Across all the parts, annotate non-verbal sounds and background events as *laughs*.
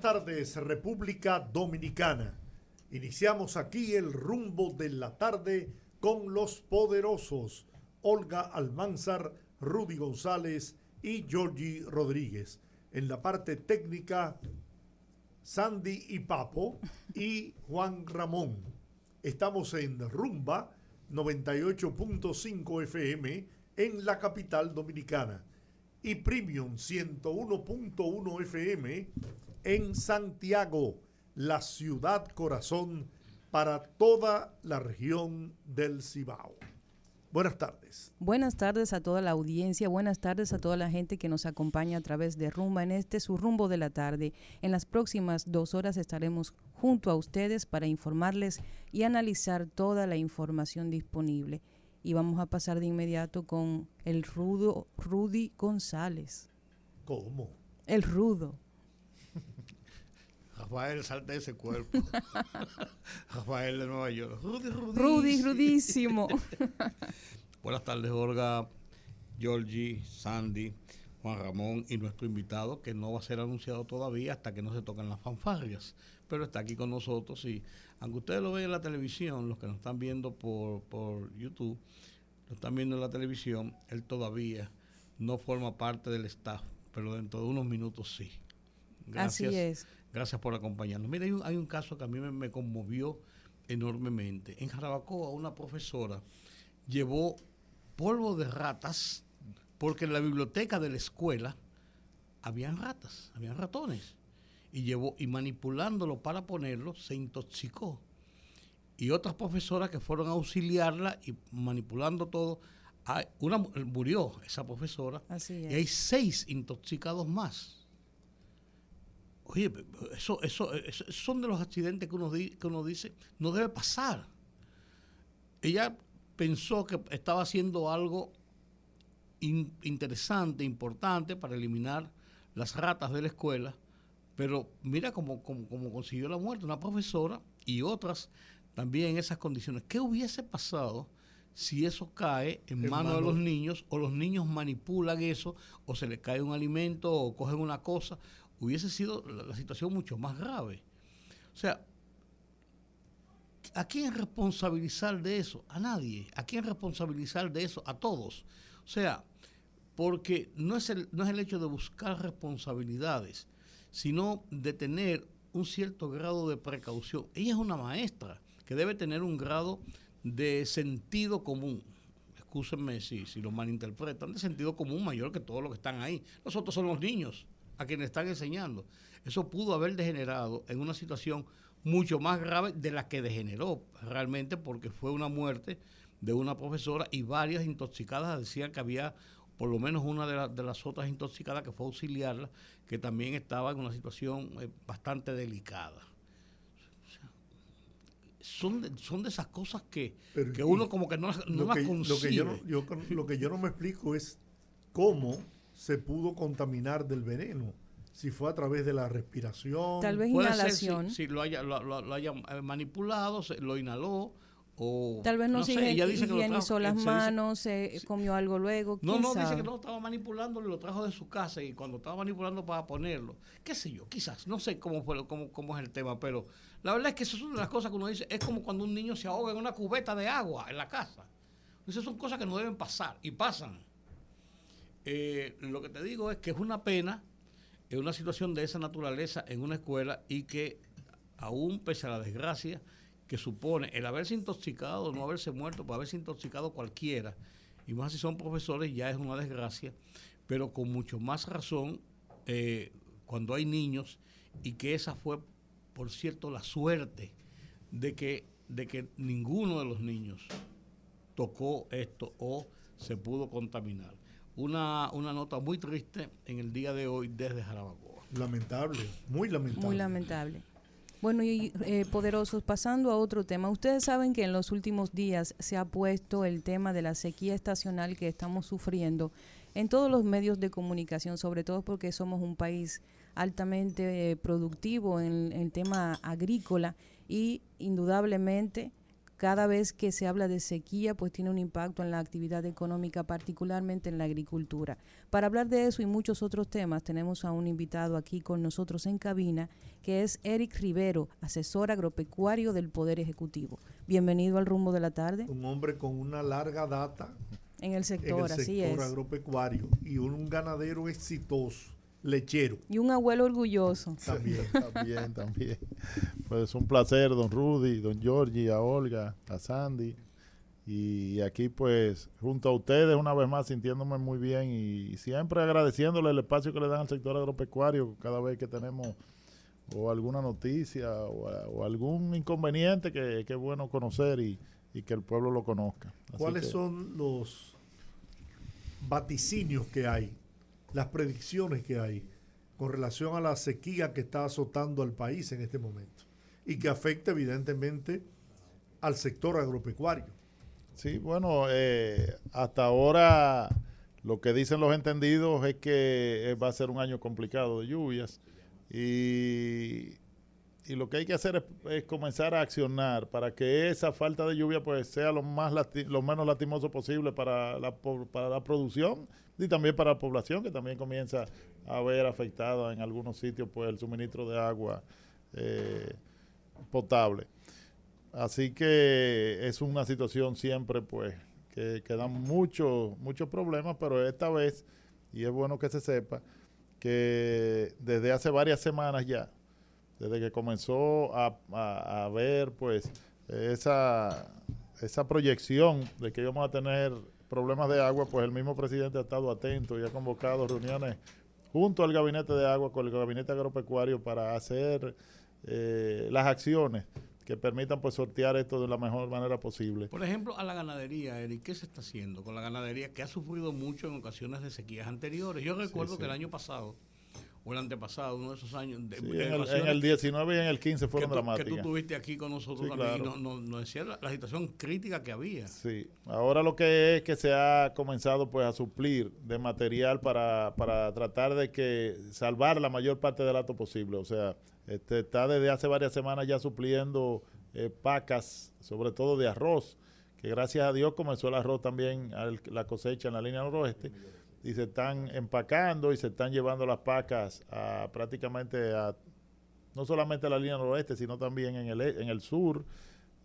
Tardes, República Dominicana. Iniciamos aquí el rumbo de la tarde con los poderosos Olga Almanzar, Rudy González y Georgie Rodríguez. En la parte técnica, Sandy y Papo y Juan Ramón. Estamos en Rumba 98.5 FM en la capital dominicana y Premium 101.1 FM en Santiago, la ciudad corazón para toda la región del Cibao. Buenas tardes. Buenas tardes a toda la audiencia, buenas tardes a toda la gente que nos acompaña a través de Rumba en este su rumbo de la tarde. En las próximas dos horas estaremos junto a ustedes para informarles y analizar toda la información disponible. Y vamos a pasar de inmediato con el rudo Rudy González. ¿Cómo? El rudo. *laughs* Rafael, salte de ese cuerpo. *laughs* Rafael de Nueva York. Rudy, Rudy rudísimo. *laughs* Buenas tardes, Olga, Georgie, Sandy, Juan Ramón y nuestro invitado, que no va a ser anunciado todavía hasta que no se toquen las fanfarrias, pero está aquí con nosotros y aunque ustedes lo ven en la televisión, los que nos están viendo por, por YouTube, lo están viendo en la televisión, él todavía no forma parte del staff, pero dentro de unos minutos sí. Gracias. Así es. Gracias por acompañarnos. Mira, hay un, caso que a mí me, conmovió enormemente. En Jarabacoa, una profesora llevó polvo de ratas porque en la biblioteca de la escuela habían ratas, habían ratones. Y llevó, y manipulándolo para ponerlo, se intoxicó. Y otras profesoras que fueron a auxiliarla y manipulando todo, una murió esa profesora. Así Y hay seis intoxicados más. Oye, eso, eso, son de los accidentes que uno, que uno dice, no debe pasar. Ella pensó que estaba haciendo algo interesante, importante para eliminar las ratas de la escuela, pero mira cómo, cómo, consiguió la muerte, una profesora y otras también en esas condiciones. ¿Qué hubiese pasado si eso cae en manos de los niños o los niños manipulan eso o se les cae un alimento o cogen una cosa hubiese sido la, situación mucho más grave. O sea, ¿a quién responsabilizar de eso? A nadie. ¿A quién responsabilizar de eso? A todos. O sea, porque no es el, no es el hecho de buscar responsabilidades, sino de tener un cierto grado de precaución. Ella es una maestra que debe tener un grado de sentido común. Excúsenme si, si lo malinterpretan, de sentido común mayor que todos los que están ahí. Nosotros somos los niños a quienes están enseñando. Eso pudo haber degenerado en una situación mucho más grave de la que degeneró realmente porque fue una muerte de una profesora y varias intoxicadas decían que había por lo menos una de, las otras intoxicadas que fue auxiliarla, que también estaba en una situación eh, bastante delicada. son, de, son de esas cosas que, que uno como que no, no las concibe. Lo que lo que yo no me explico es cómo se pudo contaminar del veneno. Si fue a través de la respiración. Tal vez inhalación. si, lo haya, lo, eh, manipulado, se, lo inhaló. O, Tal vez no, se higienizó las manos, se comió algo luego. No, no, dice que no estaba manipulando, lo trajo de su casa y cuando estaba manipulando para ponerlo. ¿Qué sé yo? Quizás, no sé cómo, fue, cómo, cómo es el tema, pero la verdad es que eso es una de las cosas que uno dice. Es como cuando un niño se ahoga en una cubeta de agua en la casa. Esas son cosas que no deben pasar y pasan. Eh, lo que te digo es que es una pena en una situación de esa naturaleza en una escuela y que aún pese a la desgracia que supone el haberse intoxicado, no haberse muerto, por haberse intoxicado cualquiera, y más si son profesores ya es una desgracia, pero con mucho más razón eh, cuando hay niños y que esa fue, por cierto, la suerte de que, de que ninguno de los niños tocó esto o se pudo contaminar una, una nota muy triste en el día de hoy desde Jarabacoa. Lamentable, muy lamentable. Muy lamentable. Bueno, y eh, poderosos, pasando a otro tema, ustedes saben que en los últimos días se ha puesto el tema de la sequía estacional que estamos sufriendo en todos los medios de comunicación, sobre todo porque somos un país altamente eh, productivo en el tema agrícola y indudablemente cada vez que se habla de sequía, pues tiene un impacto en la actividad económica, particularmente en la agricultura. Para hablar de eso y muchos otros temas, tenemos a un invitado aquí con nosotros en cabina, que es Eric Rivero, asesor agropecuario del Poder Ejecutivo. Bienvenido al rumbo de la tarde. Un hombre con una larga data en el sector, en el sector agropecuario y un ganadero exitoso lechero. Y un abuelo orgulloso. También, *laughs* también, también. Pues un placer, don Rudy, don Georgie, a Olga, a Sandy. Y aquí pues junto a ustedes una vez más sintiéndome muy bien y siempre agradeciéndole el espacio que le dan al sector agropecuario cada vez que tenemos o alguna noticia o, algún inconveniente que, es bueno conocer y, que el pueblo lo conozca. ¿Cuáles son los vaticinios que hay las predicciones que hay con relación a la sequía que está azotando al país en este momento y que afecta evidentemente al sector agropecuario. Sí, bueno, eh, hasta ahora lo que dicen los entendidos es que va a ser un año complicado de lluvias y, y lo que hay que hacer es, comenzar a accionar para que esa falta de lluvia pues sea lo más lo menos lastimoso posible para la, para la producción y también para la población que también comienza a ver afectada en algunos sitios pues el suministro de agua eh, potable. Así que es una situación siempre pues que, que da muchos muchos problemas, pero esta vez, y es bueno que se sepa, que desde hace varias semanas ya, desde que comenzó a, a, a ver pues esa, esa proyección de que íbamos a tener problemas de agua, pues el mismo presidente ha estado atento y ha convocado reuniones junto al gabinete de agua con el gabinete agropecuario para hacer eh, las acciones que permitan pues sortear esto de la mejor manera posible. Por ejemplo, a la ganadería, Eric, ¿qué se está haciendo con la ganadería que ha sufrido mucho en ocasiones de sequías anteriores? Yo recuerdo que el año pasado o el antepasado, uno de esos años. De, en, el, 19 y en el 15 fueron dramáticas. Que tú estuviste aquí con nosotros también y nos no, decía la, situación crítica que había. Sí, ahora lo que es que se ha comenzado pues a suplir de material para, para tratar de que salvar la mayor parte del acto posible. O sea, este, está desde hace varias semanas ya supliendo eh, pacas, sobre todo de arroz, que gracias a Dios comenzó el arroz también, la cosecha en la línea noroeste y se están empacando y se están llevando las pacas a prácticamente a no solamente a la línea noroeste, sino también en el, e, en el sur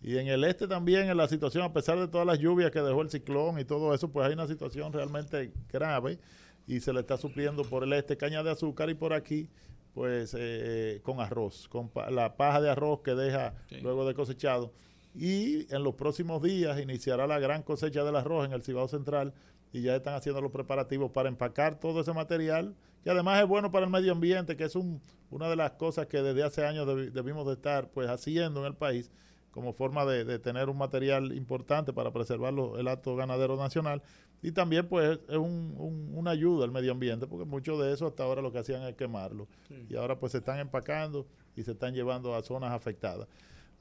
y en el este también en la situación, a pesar de todas las lluvias que dejó el ciclón y todo eso, pues hay una situación realmente grave y se le está supliendo por el este caña de azúcar y por aquí pues eh, eh, con arroz, con la paja de arroz que deja luego de cosechado. Y en los próximos días iniciará la gran cosecha del arroz en el Cibao Central y ya están haciendo los preparativos para empacar todo ese material, que además es bueno para el medio ambiente, que es un, una de las cosas que desde hace años debimos de estar pues haciendo en el país como forma de, tener un material importante para preservar el acto ganadero nacional. Y también pues es un, una ayuda al medio ambiente porque mucho de eso hasta ahora lo que hacían es quemarlo. Y ahora pues se están empacando y se están llevando a zonas afectadas.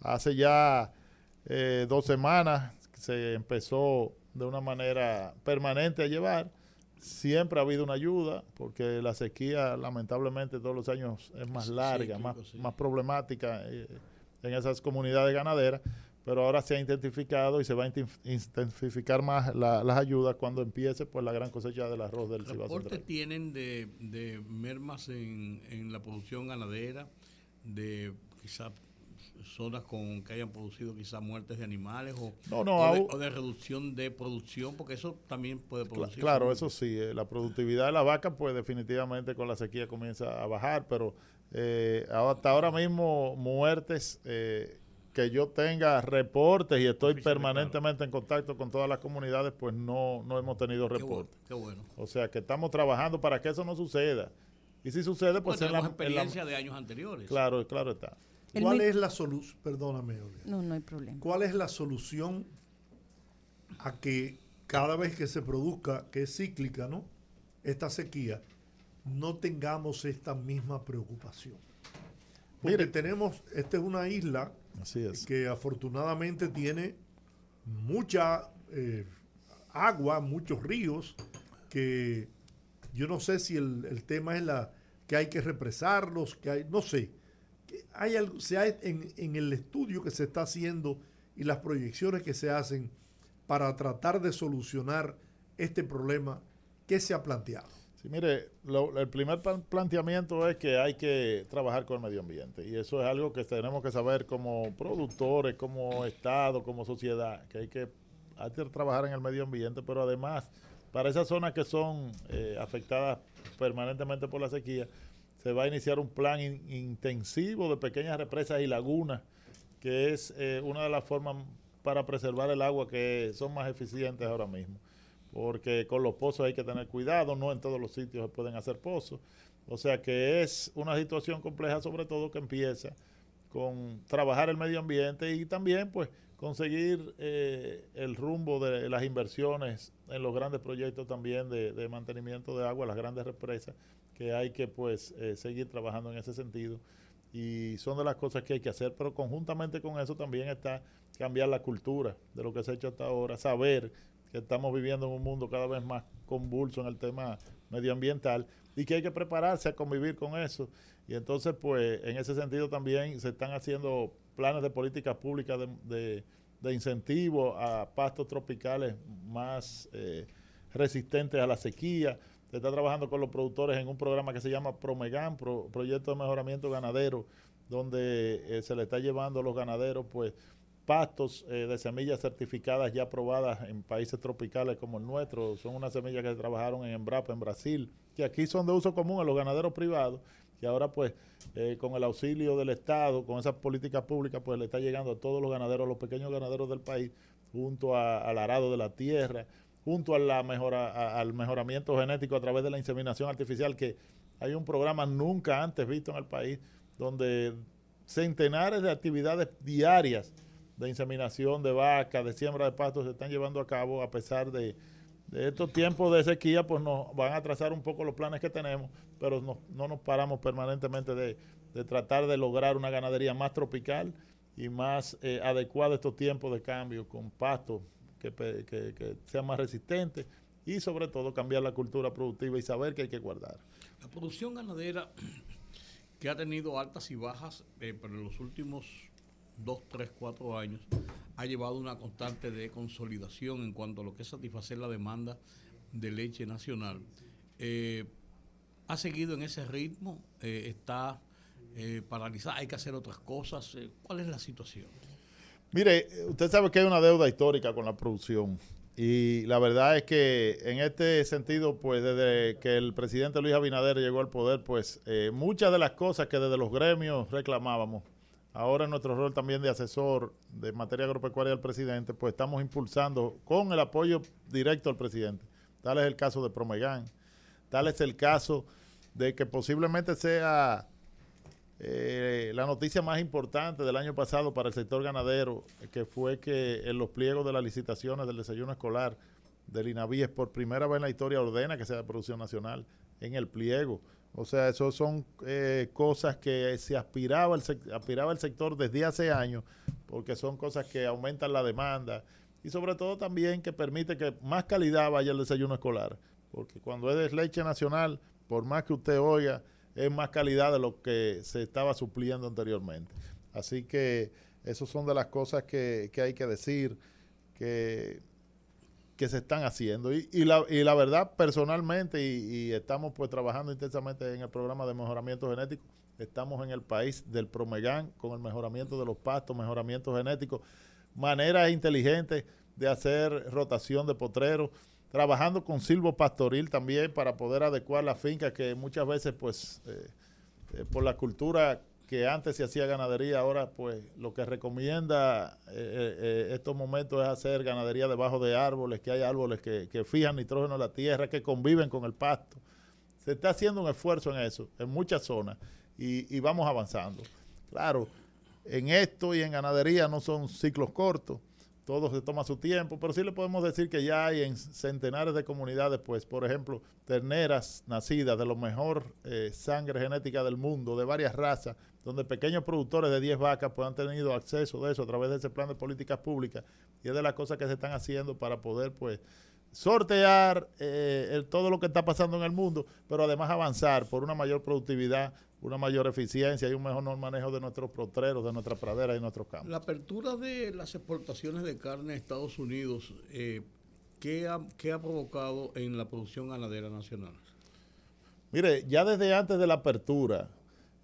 Hace ya eh, dos semanas se empezó de una manera permanente a llevar. Siempre ha habido una ayuda, porque la sequía lamentablemente todos los años es más larga, más, más problemática eh, en esas comunidades ganaderas, pero ahora se ha intensificado y se va a intensificar más las ayudas cuando empiece pues la gran cosecha del arroz del Cibao ¿Reportes tienen de, de mermas en, en la producción ganadera, de quizá zonas con que hayan producido quizás muertes de animales o, o, de, reducción de producción, porque eso también puede producir. Claro, eso sí, eh, la productividad de la vaca pues definitivamente con la sequía comienza a bajar, pero eh, hasta ahora mismo muertes eh, que yo tenga reportes y estoy permanentemente en contacto con todas las comunidades, pues no, no hemos tenido reportes. Qué bueno, O sea que estamos trabajando para que eso no suceda. Y si sucede, pues, en la experiencia de años anteriores. Claro, claro está. ¿Cuál es la solución? Perdóname, No, no hay problema. ¿Cuál es la solución a que cada vez que se produzca, que es cíclica, ¿no? Esta sequía, no tengamos esta misma preocupación. Porque tenemos, esta es una isla Así es. que afortunadamente tiene mucha eh, agua, muchos ríos, que yo no sé si el, el tema es la que hay que represarlos, que hay, no sé. Que hay algo, se ha- en, en el estudio que se está haciendo y las proyecciones que se hacen para tratar de solucionar este problema, ¿qué se ha planteado? Sí, mire, el primer plan- planteamiento es que hay que trabajar con el medio ambiente y eso es algo que tenemos que saber como productores, como Estado, como sociedad, que hay que, hay que trabajar en el medio ambiente, pero además para esas zonas que son eh, afectadas permanentemente por la sequía, se va a iniciar un plan in- intensivo de pequeñas represas y lagunas, que es eh, una de las formas para preservar el agua que son más eficientes ahora mismo porque con los pozos hay que tener cuidado, no en todos los sitios se pueden hacer pozos. O sea que es una situación compleja, sobre todo que empieza con trabajar el medio ambiente y también pues conseguir eh, el rumbo de las inversiones en los grandes proyectos también de, de mantenimiento de agua, las grandes represas, que hay que pues eh, seguir trabajando en ese sentido. Y son de las cosas que hay que hacer, pero conjuntamente con eso también está cambiar la cultura de lo que se ha hecho hasta ahora, saber que estamos viviendo en un mundo cada vez más convulso en el tema medioambiental y que hay que prepararse a convivir con eso. Y entonces, pues, en ese sentido también se están haciendo planes de políticas públicas de, de, de incentivo a pastos tropicales más eh, resistentes a la sequía. Se está trabajando con los productores en un programa que se llama Promegan, Pro- Proyecto de Mejoramiento Ganadero, donde eh, se le está llevando a los ganaderos, pues, pastos eh, de semillas certificadas ya aprobadas en países tropicales como el nuestro. Son unas semillas que se trabajaron en Embrapa, en Brasil, que aquí son de uso común en los ganaderos privados, que ahora pues eh, con el auxilio del Estado, con esas políticas públicas, pues le está llegando a todos los ganaderos, a los pequeños ganaderos del país, junto a- al arado de la tierra, junto a la mejora, a- al mejoramiento genético a través de la inseminación artificial, que hay un programa nunca antes visto en el país, donde centenares de actividades diarias de inseminación de vacas, de siembra de pastos se están llevando a cabo a pesar de, estos tiempos de sequía, pues nos van a atrasar un poco los planes que tenemos, pero no, no nos paramos permanentemente de, de tratar de lograr una ganadería más tropical y más eh, adecuada a estos tiempos de cambio, con pastos que, sean más resistentes y sobre todo cambiar la cultura productiva y saber que hay que guardar. La producción ganadera *clears throat* que ha tenido altas y bajas, eh, pero en los últimos dos, tres, cuatro años, ha llevado una constante de consolidación en cuanto a lo que es satisfacer la demanda de leche nacional. Eh, ha seguido en ese ritmo, eh, está paralizada, hay que hacer otras cosas. ¿Cuál es la situación? Mire, usted sabe que hay una deuda histórica con la producción. Y la verdad es que en este sentido, pues desde que el presidente Luis Abinader llegó al poder, pues eh, muchas de las cosas que desde los gremios reclamábamos, ahora en nuestro rol también de asesor de materia agropecuaria del presidente, pues estamos impulsando con el apoyo directo al presidente. Tal es el caso de Promegan, tal es el caso de que posiblemente sea eh, la noticia más importante del año pasado para el sector ganadero, eh, que fue que en los pliegos de las licitaciones del desayuno escolar del INAVIES por primera vez en la historia ordena que sea de producción nacional en el pliego. O sea, eso son eh, cosas que se aspiraba el, aspiraba el sector desde hace años, porque son cosas que aumentan la demanda y sobre todo también que permite que más calidad vaya al desayuno escolar. Porque cuando es de leche nacional, por más que usted oiga, es más calidad de lo que se estaba supliendo anteriormente. Así que esas son de las cosas que, que hay que decir, que, que se están haciendo. Y, y la, y la verdad, personalmente, y, estamos pues trabajando intensamente en el programa de mejoramiento genético, estamos en el país del Promegan con el mejoramiento de los pastos, mejoramiento genético, maneras inteligentes de hacer rotación de potreros, trabajando con silvo pastoril también para poder adecuar las fincas que muchas veces pues eh, eh, por la cultura que antes se hacía ganadería, ahora pues lo que recomienda eh, eh, estos momentos es hacer ganadería debajo de árboles, que hay árboles que, que fijan nitrógeno en la tierra, que conviven con el pasto. Se está haciendo un esfuerzo en eso, en muchas zonas, y, y vamos avanzando. Claro, en esto y en ganadería no son ciclos cortos. Todo se toma su tiempo, pero sí le podemos decir que ya hay en centenares de comunidades, pues, por ejemplo, terneras nacidas de lo mejor eh, sangre genética del mundo, de varias razas, donde pequeños productores de 10 vacas puedan tener tenido acceso de eso a través de ese plan de políticas públicas, y es de las cosas que se están haciendo para poder, pues, sortear eh, todo lo que está pasando en el mundo, pero además avanzar por una mayor productividad, una mayor eficiencia y un mejor manejo de nuestros protreros, de nuestras praderas y nuestros campos. La apertura de las exportaciones de carne a Estados Unidos, eh, ¿qué, ha, provocado en la producción ganadera nacional? Mire, ya desde antes de la apertura,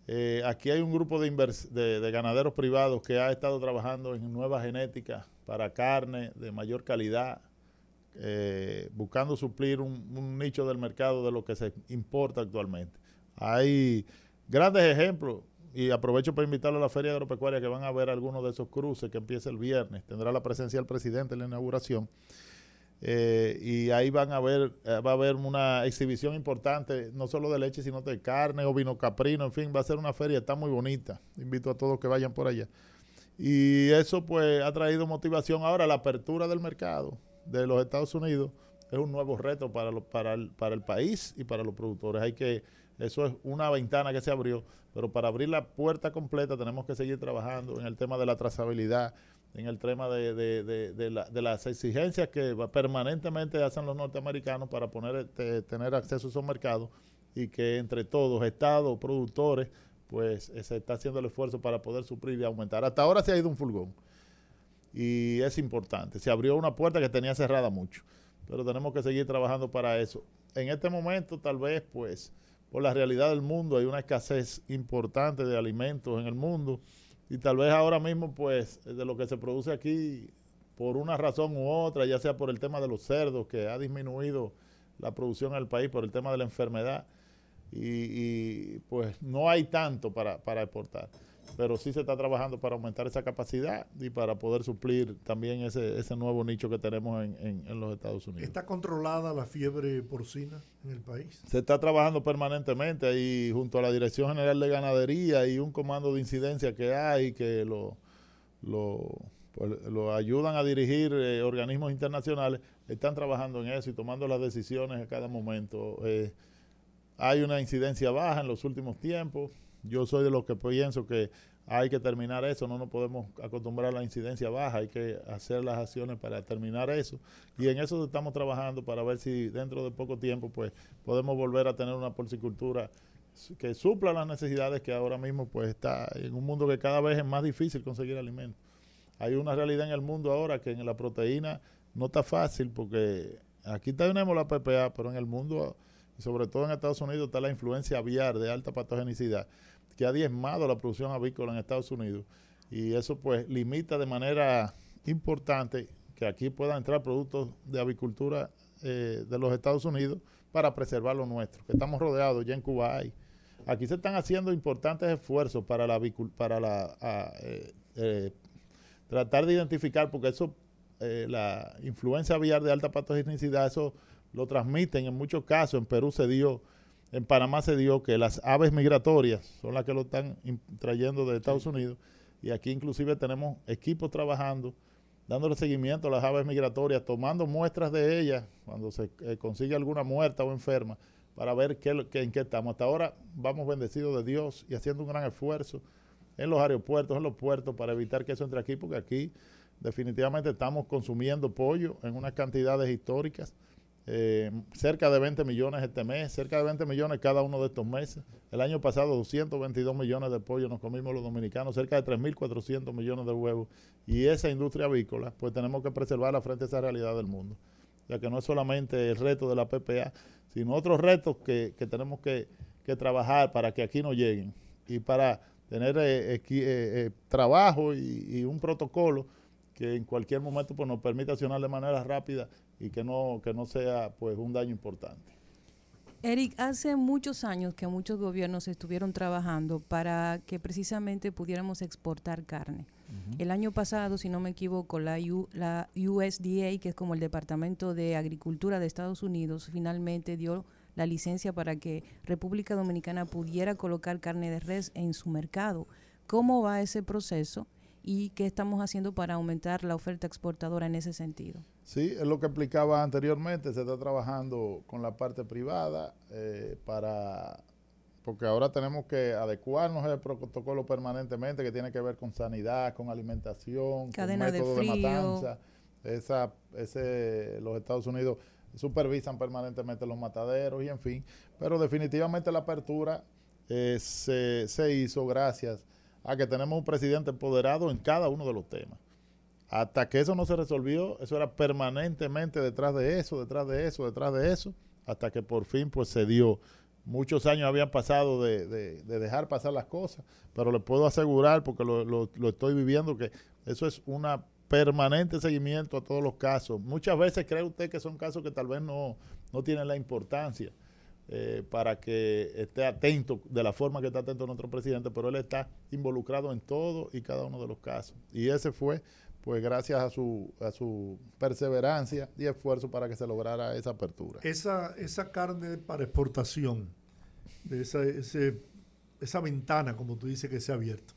eh, aquí hay un grupo de, de, ganaderos privados que ha estado trabajando en nuevas genéticas para carne de mayor calidad, eh, buscando suplir un, un, nicho del mercado de lo que se importa actualmente. Hay Grandes ejemplos, y aprovecho para invitarlo a la Feria Agropecuaria que van a ver algunos de esos cruces que empieza el viernes. Tendrá la presencia del presidente en la inauguración. Eh, y ahí van a ver, eh, va a haber una exhibición importante, no solo de leche, sino de carne o vino caprino, en fin, va a ser una feria, está muy bonita. Invito a todos que vayan por allá. Y eso pues ha traído motivación. Ahora la apertura del mercado de los Estados Unidos es un nuevo reto para, para, el, para el país y para los productores. Hay que eso es una ventana que se abrió, pero para abrir la puerta completa tenemos que seguir trabajando en el tema de la trazabilidad, en el tema de, las exigencias que permanentemente hacen los norteamericanos para este, tener acceso a esos mercados y que entre todos, estados, productores, pues eh, se está haciendo el esfuerzo para poder suplir y aumentar. Hasta ahora se ha ido un fulgón y es importante. Se abrió una puerta que tenía cerrada mucho, pero tenemos que seguir trabajando para eso. En este momento tal vez pues por la realidad del mundo, hay una escasez importante de alimentos en el mundo. Y tal vez ahora mismo pues de lo que se produce aquí por una razón u otra, ya sea por el tema de los cerdos que ha disminuido la producción en el país por el tema de la enfermedad y, pues no hay tanto para, para exportar pero sí se está trabajando para aumentar esa capacidad y para poder suplir también ese, ese nuevo nicho que tenemos en, en, los Estados Unidos. ¿Está controlada la fiebre porcina en el país? Se está trabajando permanentemente ahí junto a la Dirección General de Ganadería y un comando de incidencia que hay que lo, lo, pues, lo ayudan a dirigir eh, organismos internacionales, están trabajando en eso y tomando las decisiones a cada momento. Eh, hay una incidencia baja en los últimos tiempos yo soy de los que pienso que hay que terminar eso, no nos podemos acostumbrar a la incidencia baja, hay que hacer las acciones para terminar eso. Y en eso estamos trabajando para ver si dentro de poco tiempo pues podemos volver a tener una porcicultura que supla las necesidades que ahora mismo pues está en un mundo que cada vez es más difícil conseguir alimentos. Hay una realidad en el mundo ahora que en la proteína no está fácil porque aquí tenemos la PPA, pero en el mundo sobre todo en Estados Unidos está la influencia aviar de alta patogenicidad que ha diezmado la producción avícola en Estados Unidos y eso pues limita de manera importante que aquí puedan entrar productos de avicultura eh, de los Estados Unidos para preservar lo nuestro, que estamos rodeados, ya en Cuba hay. Aquí se están haciendo importantes esfuerzos para la para la eh, eh, tratar de identificar, porque eso, la influencia aviar de alta patogenicidad, eso lo transmiten en muchos casos. En Perú se dio, en Panamá se dio que las aves migratorias son las que lo están trayendo de Estados Unidos. Y aquí inclusive tenemos equipos trabajando, dándole seguimiento a las aves migratorias, tomando muestras de ellas cuando se eh, consigue alguna muerta o enferma, para ver qué, en qué estamos. Hasta ahora vamos bendecidos de Dios y haciendo un gran esfuerzo en los aeropuertos, en los puertos, para evitar que eso entre aquí, porque aquí definitivamente estamos consumiendo pollo en unas cantidades históricas eh, cerca de 20 millones este mes, cerca de 20 millones cada uno de estos meses. El año pasado 222 millones de pollo nos comimos los dominicanos, cerca de 3.400 millones de huevos. Y esa industria avícola, pues tenemos que preservarla frente a esa realidad del mundo. Ya que no es solamente el reto de la PPA, sino otros retos que, tenemos que, trabajar para que aquí no lleguen y para tener eh, eh, trabajo y, y un protocolo que en cualquier momento pues, nos permita accionar de manera rápida y que no, que no sea pues un daño importante. Eric, hace muchos años que muchos gobiernos estuvieron trabajando para que precisamente pudiéramos exportar carne. El año pasado, si no me equivoco, la, la USDA, que es como el Departamento de Agricultura de Estados Unidos, finalmente dio la licencia para que República Dominicana pudiera colocar carne de res en su mercado. ¿Cómo va ese proceso? Y qué estamos haciendo para aumentar la oferta exportadora en ese sentido. Sí, es lo que explicaba anteriormente, se está trabajando con la parte privada eh, para, porque ahora tenemos que adecuarnos al protocolo permanentemente que tiene que ver con sanidad, con alimentación, Cadena con método de, frío. matanza. Esa, ese, los Estados Unidos supervisan permanentemente los mataderos y en fin, pero definitivamente la apertura eh, se, se hizo gracias a que tenemos un presidente empoderado en cada uno de los temas. Hasta que eso no se resolvió, eso era permanentemente detrás de eso, detrás de eso, detrás de eso, hasta que por fin pues se dio. Muchos años habían pasado de, de- de dejar pasar las cosas, pero le puedo asegurar, porque lo, lo- lo estoy viviendo, que eso es una permanente seguimiento a todos los casos. Muchas veces cree usted que son casos que tal vez no, no tienen la importancia eh, para que esté atento de la forma que está atento nuestro presidente, pero él está involucrado en todo y cada uno de los casos. Y ese fue, pues gracias a su, a su perseverancia y esfuerzo para que se lograra esa apertura. Esa, esa carne para exportación, esa, esa ventana, como tú dices, que se ha abierto,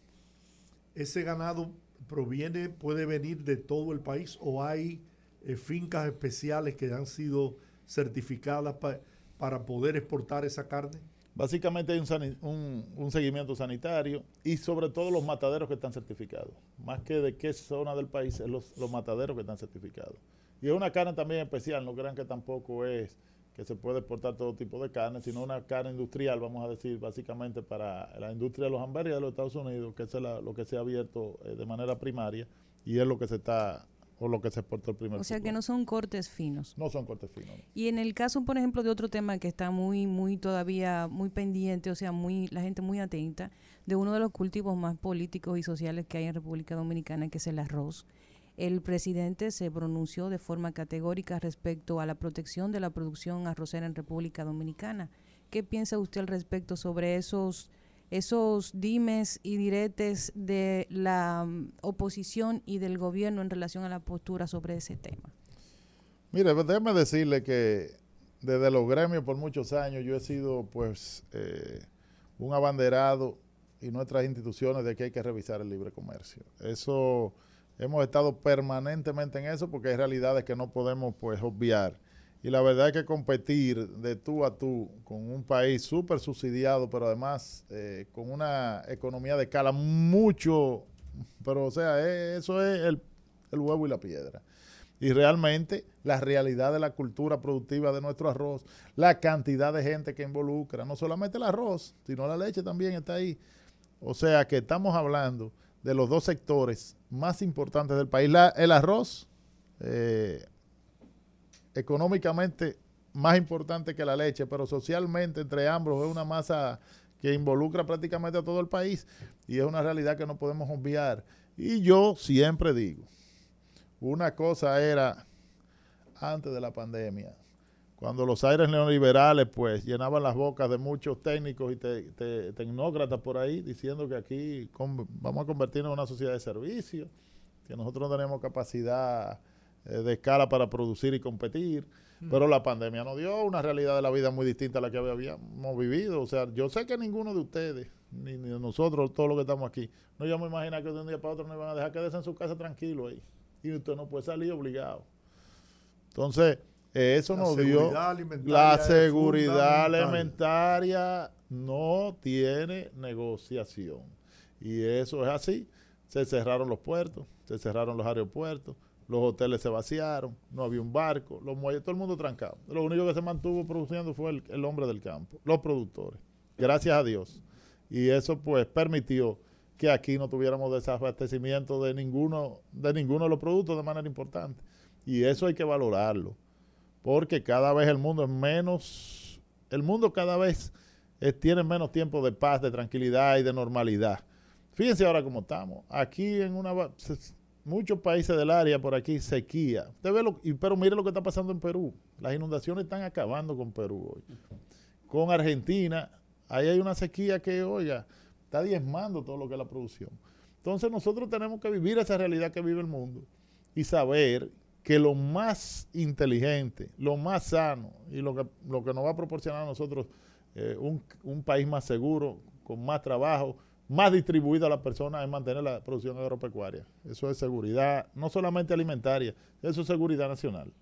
ese ganado proviene, puede venir de todo el país o hay eh, fincas especiales que han sido certificadas pa- para poder exportar esa carne. Básicamente hay un, un- seguimiento sanitario y sobre todo los mataderos que están certificados. Más que de qué zona del país, es los, los mataderos que están certificados. Y es una carne también especial, no crean que tampoco es que se puede exportar todo tipo de carne, sino una carne industrial, vamos a decir, básicamente para la industria de los hamburgues de los Estados Unidos, que es la- lo que se ha abierto eh, de manera primaria y es lo que se está, o lo que se exportó el primer O sea que no son cortes finos. No son cortes finos. ¿no? Y en el caso, por ejemplo, de otro tema que está muy, muy todavía muy pendiente, o sea, muy la gente muy atenta, de uno de los cultivos más políticos y sociales que hay en República Dominicana, que es el arroz. El presidente se pronunció de forma categórica respecto a la protección de la producción arrocera en República Dominicana. ¿Qué piensa usted al respecto sobre esos esos dimes y diretes de la mm, oposición y del gobierno en relación a la postura sobre ese tema? Mire, pues, déjeme decirle que desde los gremios por muchos años yo he sido pues eh, un abanderado y nuestras instituciones de que hay que revisar el libre comercio. Eso hemos estado permanentemente en eso porque hay realidades que no podemos pues obviar. Y la verdad es que competir de tú a tú con un país súper subsidiado, pero además eh, con una economía de escala mucho, pero o sea, eh, eso es el, el huevo y la piedra y realmente la realidad de la cultura productiva de nuestro arroz, la cantidad de gente que involucra, no solamente el arroz, sino la leche también está ahí. O sea que estamos hablando de los dos sectores más importantes del país. La- el arroz, eh, económicamente más importante que la leche, pero socialmente entre ambos es una masa que involucra prácticamente a todo el país y es una realidad que no podemos obviar. Y yo siempre digo, una cosa era antes de la pandemia, cuando los aires neoliberales pues llenaban las bocas de muchos técnicos y te- te- tecnócratas por ahí diciendo que aquí vamos a convertirnos en una sociedad de servicios, que nosotros no tenemos capacidad eh, de escala para producir y competir. Pero la pandemia nos dio una realidad de la vida muy distinta a la que habíamos vivido. O sea, yo sé que ninguno de ustedes, ni, ni de nosotros, todos los que estamos aquí, no íbamos a imaginar que de un día para otro nos iban a dejar quedarse en su casa tranquilo ahí. Y usted no puede salir obligado. Entonces, eh, eso La nos dio la seguridad alimentaria no tiene negociación. Y eso es así. Se cerraron los puertos, se cerraron los aeropuertos, los hoteles se vaciaron, no había un barco, los muelles, todo el mundo trancado. Lo único que se mantuvo produciendo fue el, el hombre del campo, los productores. Gracias a Dios. Y eso pues permitió que aquí no tuviéramos desabastecimiento de ninguno, de ninguno de los productos de manera importante. Y eso hay que valorarlo porque cada vez el mundo es menos, el mundo cada vez tiene menos tiempo de paz, de tranquilidad y de normalidad. Fíjense ahora cómo estamos. Aquí en una muchos países del área por aquí sequía. Usted ve lo, pero mire lo que está pasando en Perú. Las inundaciones están acabando con Perú hoy. Con Argentina, ahí hay una sequía que, oiga, está diezmando todo lo que es la producción. Entonces nosotros tenemos que vivir esa realidad que vive el mundo y saber que lo más inteligente, lo más sano y lo que, lo que nos va a proporcionar a nosotros eh, un, un país más seguro, con más trabajo, más distribuida a las personas es mantener la producción agropecuaria. Eso es seguridad, no solamente alimentaria, eso es seguridad nacional.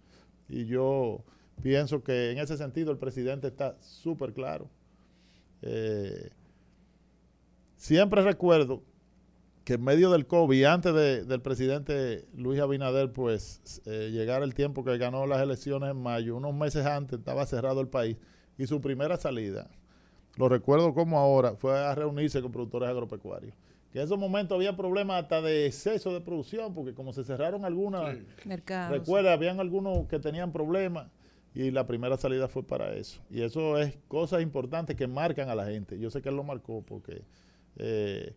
Y yo pienso que en ese sentido el presidente está súper claro. Eh, siempre recuerdo que en medio del COVID, antes del presidente Luis Abinader, pues eh, llegara el tiempo que ganó las elecciones en mayo, unos meses antes estaba cerrado el país y su primera salida, lo recuerdo como ahora, fue a reunirse con productores agropecuarios. Que en esos momentos había problemas hasta de exceso de producción, porque como se cerraron algunas, recuerda, habían algunos que tenían problemas y la primera salida fue para eso. Y eso es cosas importantes que marcan a la gente. Yo sé que él lo marcó porque eh,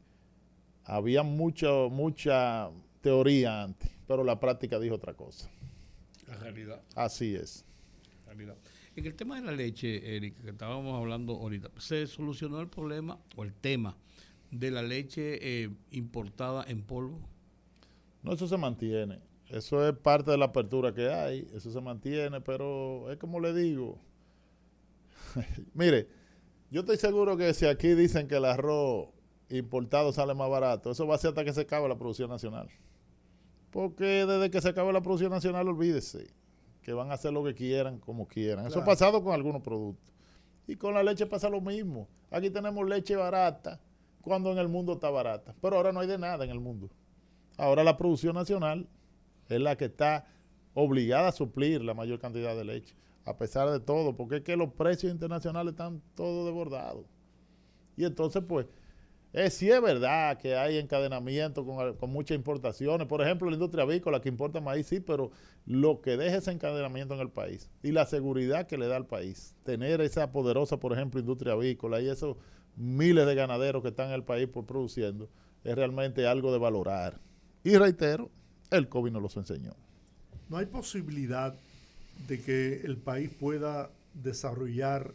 había mucho, mucha teoría antes, pero la práctica dijo otra cosa. La realidad. Así es. realidad. En el tema de la leche, Erika, que estábamos hablando ahorita, ¿se solucionó el problema o el tema de la leche eh, importada en polvo? No, eso se mantiene. Eso es parte de la apertura que hay. Eso se mantiene, pero es como le digo. *laughs* Mire, yo estoy seguro que si aquí dicen que el arroz importado sale más barato, eso va a ser hasta que se acabe la producción nacional. Porque desde que se acabe la producción nacional, olvídese que van a hacer lo que quieran, como quieran. Eso ha pasado con algunos productos. Y con la leche pasa lo mismo. Aquí tenemos leche barata cuando en el mundo está barata. Pero ahora no hay de nada en el mundo. Ahora la producción nacional es la que está obligada a suplir la mayor cantidad de leche, a pesar de todo, porque es que los precios internacionales están todos desbordados. Y entonces, pues, eh, sí es verdad que hay encadenamiento con, muchas importaciones. Por ejemplo, la industria avícola que importa maíz, sí, pero lo que deja ese encadenamiento en el país y la seguridad que le da al país, tener esa poderosa, por ejemplo, industria avícola y esos miles de ganaderos que están en el país produciendo, es realmente algo de valorar. Y reitero, el COVID nos los enseñó. No hay posibilidad de que el país pueda desarrollar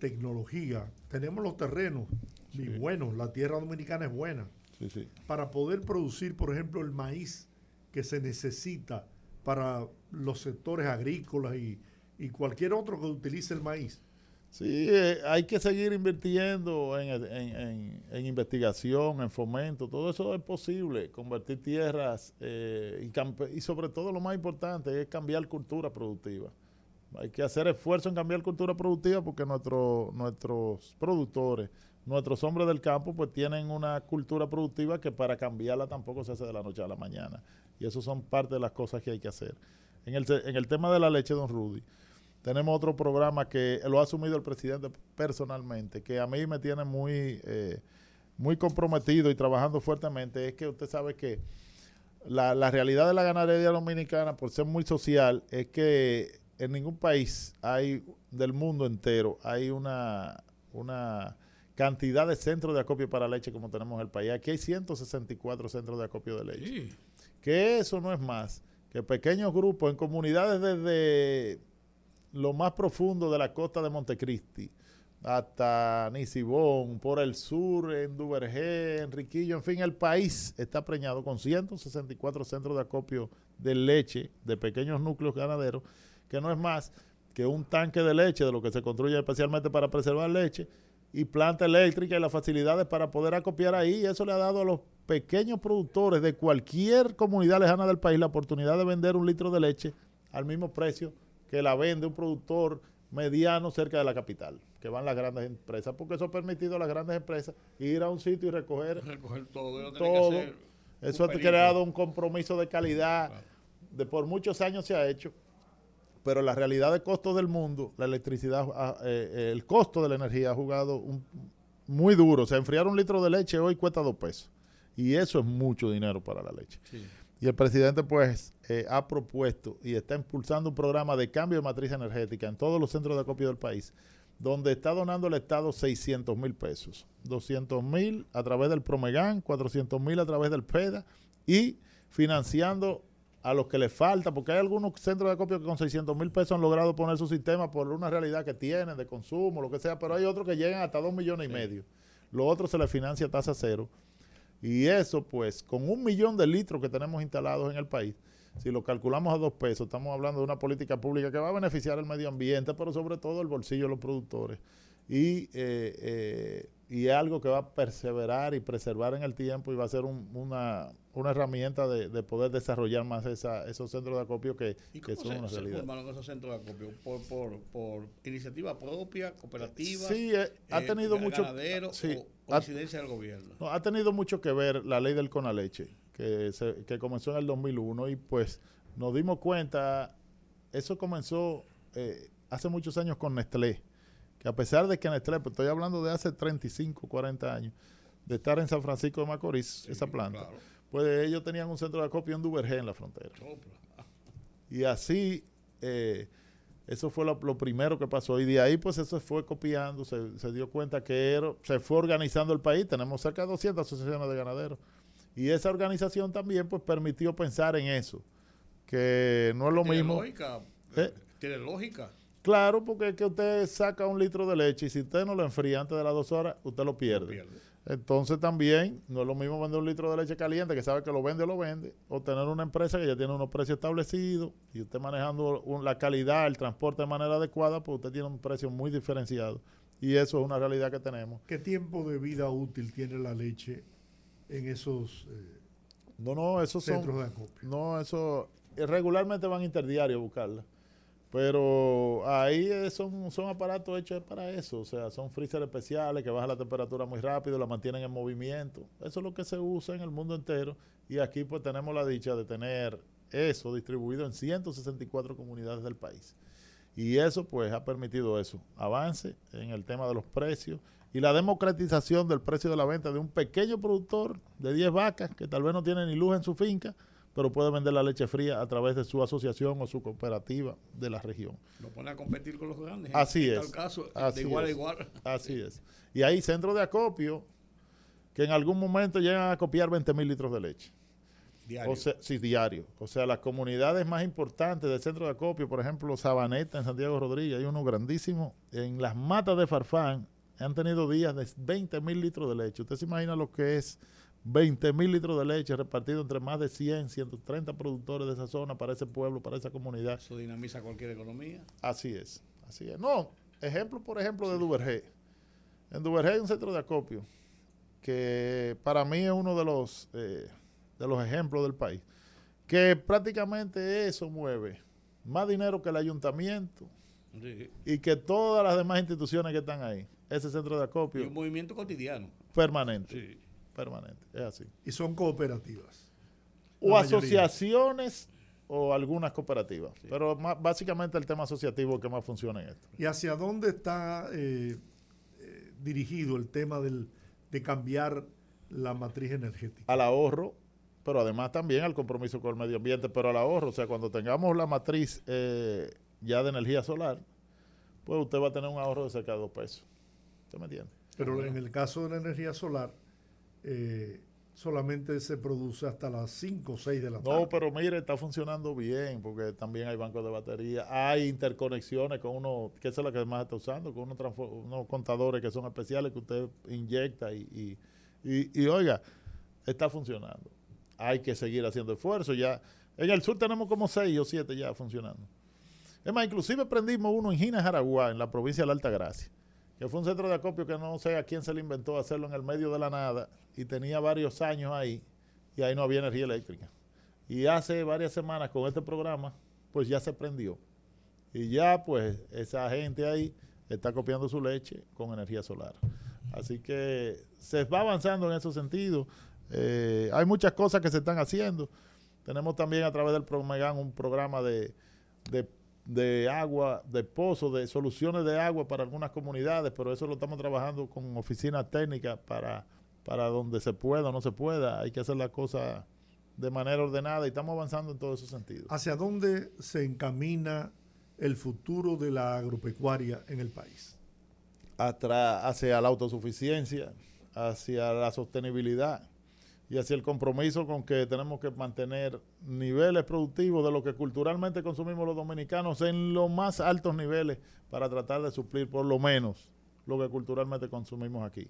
tecnología. Tenemos los terrenos, y bueno, la tierra dominicana es buena. Para poder producir, por ejemplo, el maíz que se necesita para los sectores agrícolas y, cualquier otro que utilice el maíz. Sí, eh, hay que seguir invirtiendo en, investigación, en fomento, todo eso es posible, convertir tierras eh, y, y, sobre todo lo más importante es cambiar cultura productiva. Hay que hacer esfuerzo en cambiar cultura productiva porque nuestro, nuestros productores nuestros hombres del campo pues tienen una cultura productiva que para cambiarla tampoco se hace de la noche a la mañana. Y eso son parte de las cosas que hay que hacer. En el, en el tema de la leche, don Rudy, tenemos otro programa que lo ha asumido el presidente personalmente, que a mí me tiene muy, eh, muy comprometido y trabajando fuertemente. Es que usted sabe que la, la realidad de la ganadería dominicana, por ser muy social, es que en ningún país hay del mundo entero hay una, una cantidad de centros de acopio para leche como tenemos en el país. Aquí hay 164 centros de acopio de leche. Que eso no es más que pequeños grupos en comunidades desde lo más profundo de la costa de Montecristi hasta Nisibón, por el sur, en Duvergé, Enriquillo, en fin, el país está preñado con 164 centros de acopio de leche de pequeños núcleos ganaderos, que no es más que un tanque de leche de lo que se construye especialmente para preservar leche, y planta eléctrica y las facilidades para poder acopiar ahí. Y eso le ha dado a los pequeños productores de cualquier comunidad lejana del país la oportunidad de vender un litro de leche al mismo precio que la vende un productor mediano cerca de la capital, que van las grandes empresas, porque eso ha permitido a las grandes empresas ir a un sitio y recoger, todo. todo. eso ha creado un compromiso de calidad, de por muchos años se ha hecho pero la realidad de costo del mundo, la electricidad, ah, eh, eh, el costo de la energía ha jugado un, muy duro. O sea, enfriar un litro de leche hoy cuesta dos pesos. Y eso es mucho dinero para la leche. Y el presidente, pues, eh, ha propuesto y está impulsando un programa de cambio de matriz energética en todos los centros de acopio del país, donde está donando el Estado 600 mil pesos. 200 mil a través del Promegan, 400 mil a través del PEDA y financiando a los que les falta, porque hay algunos centros de acopio que con 600 mil pesos han logrado poner su sistema por una realidad que tienen de consumo, lo que sea, pero hay otros que llegan hasta 2 millones y medio. Lo otro se les financia a tasa cero. Y eso, pues, con un millón de litros que tenemos instalados en el país, si lo calculamos a dos pesos, estamos hablando de una política pública que va a beneficiar al medio ambiente, pero sobre todo el bolsillo de los productores. Y, eh, eh, y es algo que va a perseverar y preservar en el tiempo y va a ser una, una herramienta de, poder desarrollar más esa, esos centros de acopio que, que son una realidad. Se esos centros de acopio? ¿Por, por, por iniciativa propia, cooperativa? Sí, eh, ha eh, tenido mucho... Sí, o incidencia del gobierno. ha tenido mucho que ver la ley del Conaleche, que, se, que comenzó en el 2001 y pues nos dimos cuenta, eso comenzó eh, hace muchos años con Nestlé, que a pesar de que Nestlé, pues estoy hablando de hace 35, 40 años, de estar en San Francisco de Macorís, esa planta, pues ellos tenían un centro de acopio en Duvergé en la frontera. Y así, eh, eso fue lo, primero que pasó. Y de ahí, pues eso se fue copiando, se, dio cuenta que se fue organizando el país. Tenemos cerca de 200 asociaciones de ganaderos. Y esa organización también, pues, permitió pensar en eso. Que no es lo mismo. Lógica, ¿Eh? Tiene lógica. Claro, porque es que usted saca un litro de leche y si usted no lo enfría antes de las dos horas, usted lo pierde. Entonces también no es lo mismo vender un litro de leche caliente que sabe que lo vende o lo vende, o tener una empresa que ya tiene unos precios establecidos y usted manejando la calidad, el transporte de manera adecuada, pues usted tiene un precio muy diferenciado. Y eso es una realidad que tenemos. ¿Qué tiempo de vida útil tiene la leche en esos eh, no, no, esos centros de acopio? No, eso regularmente van interdiarios a buscarla. Pero ahí son, son aparatos hechos para eso, o sea, son freezer especiales que bajan la temperatura muy rápido, la mantienen en movimiento. Eso es lo que se usa en el mundo entero y aquí pues tenemos la dicha de tener eso distribuido en 164 comunidades del país. Y eso pues ha permitido eso, avance en el tema de los precios y la democratización del precio de la venta de un pequeño productor de 10 vacas que tal vez no tiene ni luz en su finca, pero puede vender la leche fría a través de su asociación o su cooperativa de la región. Lo pone a competir con los grandes. Así es. Caso, de igual a igual. Así es. Y hay centros de acopio que en algún momento llegan a copiar 20 mil litros de leche. Diario. O sea, sí, diario. O sea, las comunidades más importantes del centro de acopio, por ejemplo, Sabaneta en Santiago Rodríguez, hay uno grandísimo. En las matas de Farfán han tenido días de 20 mil litros de leche. Usted se imagina lo que es 20 mil litros de leche repartido entre más de 100, 130 productores de esa zona para ese pueblo, para esa comunidad. Eso dinamiza cualquier economía. Así es, así es. No, ejemplo, por ejemplo, de Duvergé. En Duvergé hay un centro de acopio que para mí es uno de los, eh, de los ejemplos del país, que prácticamente eso mueve más dinero que el ayuntamiento y que todas las demás instituciones que están ahí. Ese centro de acopio. Y un movimiento cotidiano. Permanente. Sí permanente. Es así. Y son cooperativas. O asociaciones o algunas cooperativas. Pero básicamente el tema asociativo que más funciona en esto. ¿Y hacia dónde está eh, eh, dirigido el tema del, de cambiar la matriz energética? Al ahorro, pero además también al compromiso con el medio ambiente, pero al ahorro. O sea, cuando tengamos la matriz eh, ya de energía solar, pues usted va a tener un ahorro de cerca de dos pesos. ¿Usted me entiende? Pero en el caso de la energía solar, eh, solamente se produce hasta las 5 o 6 de la tarde. No, pero mire, está funcionando bien, porque también hay bancos de batería, hay interconexiones con uno, que es la que más está usando, con unos, contadores que son especiales que usted inyecta y, y, oiga, está funcionando. Hay que seguir haciendo esfuerzos. Ya, en el sur tenemos como 6 o 7 ya funcionando. Es más, inclusive prendimos uno en Gina, Jaraguá, en la provincia de la Altagracia que fue un centro de acopio que no sé a quién se le inventó hacerlo en el medio de la nada y tenía varios años ahí y ahí no había energía eléctrica. Y hace varias semanas con este programa, pues ya se prendió. Y ya pues esa gente ahí está copiando su leche con energía solar. Así que se va avanzando en ese sentido. Eh, hay muchas cosas que se están haciendo. Tenemos también a través del Promegan un programa de, de de agua, de pozos, de soluciones de agua para algunas comunidades, pero eso lo estamos trabajando con oficinas técnicas para, para donde se pueda o no se pueda. Hay que hacer la cosa de manera ordenada y estamos avanzando en todos esos sentidos. ¿Hacia dónde se encamina el futuro de la agropecuaria en el país? hacia la autosuficiencia, hacia la sostenibilidad y hacia el compromiso con que tenemos que mantener niveles productivos de lo que culturalmente consumimos los dominicanos en los más altos niveles para tratar de suplir por lo menos lo que culturalmente consumimos aquí.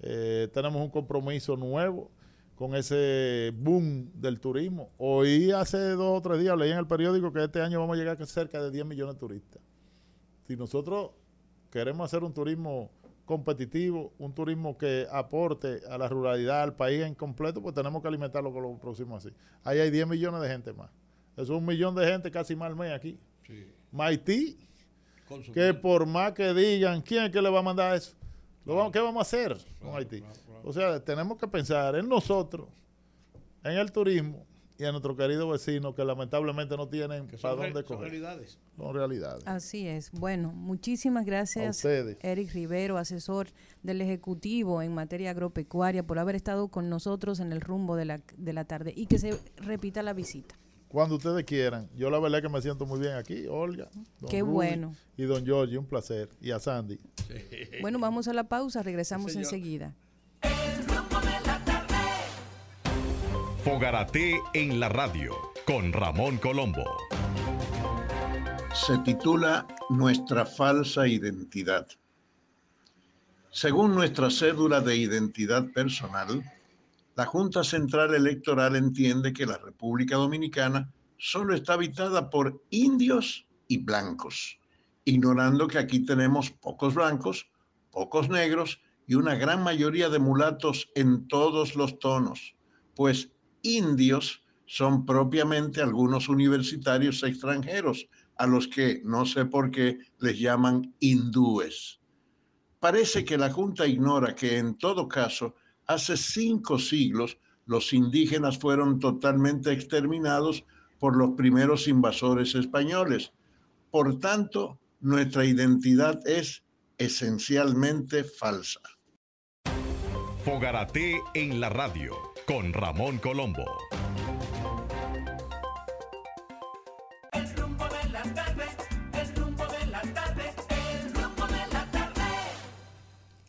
Eh, tenemos un compromiso nuevo con ese boom del turismo. Hoy hace dos o tres días leí en el periódico que este año vamos a llegar a cerca de 10 millones de turistas. Si nosotros queremos hacer un turismo competitivo, un turismo que aporte a la ruralidad, al país en completo, pues tenemos que alimentarlo con lo próximo así. Ahí hay 10 millones de gente más. Eso es un millón de gente casi más al mes aquí. Sí. Haití, que por más que digan, ¿quién es que le va a mandar eso? ¿Qué vamos a hacer con Haití? O sea, tenemos que pensar en nosotros, en el turismo y en nuestros queridos vecinos que lamentablemente no tienen para dónde coger. Son realidades. Son realidades. Así es. Bueno, muchísimas gracias, Eric Rivero, asesor del Ejecutivo en materia agropecuaria, por haber estado con nosotros en el rumbo de la, de la tarde y que se repita la visita. Cuando ustedes quieran. Yo la verdad que me siento muy bien aquí, Olga. Qué bueno. Y don Giorgio, un placer. Y a Sandy. Bueno, vamos a la pausa, regresamos enseguida. Fogarate en la radio con Ramón Colombo. Se titula Nuestra falsa identidad. Según nuestra cédula de identidad personal, la Junta Central Electoral entiende que la República Dominicana solo está habitada por indios y blancos, ignorando que aquí tenemos pocos blancos, pocos negros y una gran mayoría de mulatos en todos los tonos, pues indios son propiamente algunos universitarios extranjeros, a los que no sé por qué les llaman hindúes. Parece que la Junta ignora que en todo caso Hace cinco siglos, los indígenas fueron totalmente exterminados por los primeros invasores españoles. Por tanto, nuestra identidad es esencialmente falsa. Fogarate en la radio con Ramón Colombo.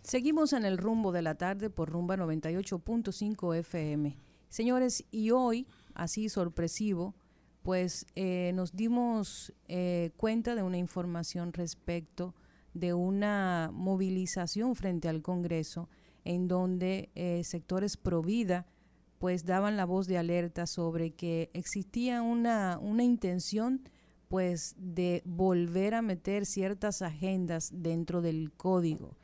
Seguimos en el rumbo de la tarde por rumba 98.5 FM. Señores, y hoy, así sorpresivo, pues eh, nos dimos eh, cuenta de una información respecto de una movilización frente al Congreso en donde eh, sectores pro vida pues daban la voz de alerta sobre que existía una, una intención pues de volver a meter ciertas agendas dentro del código.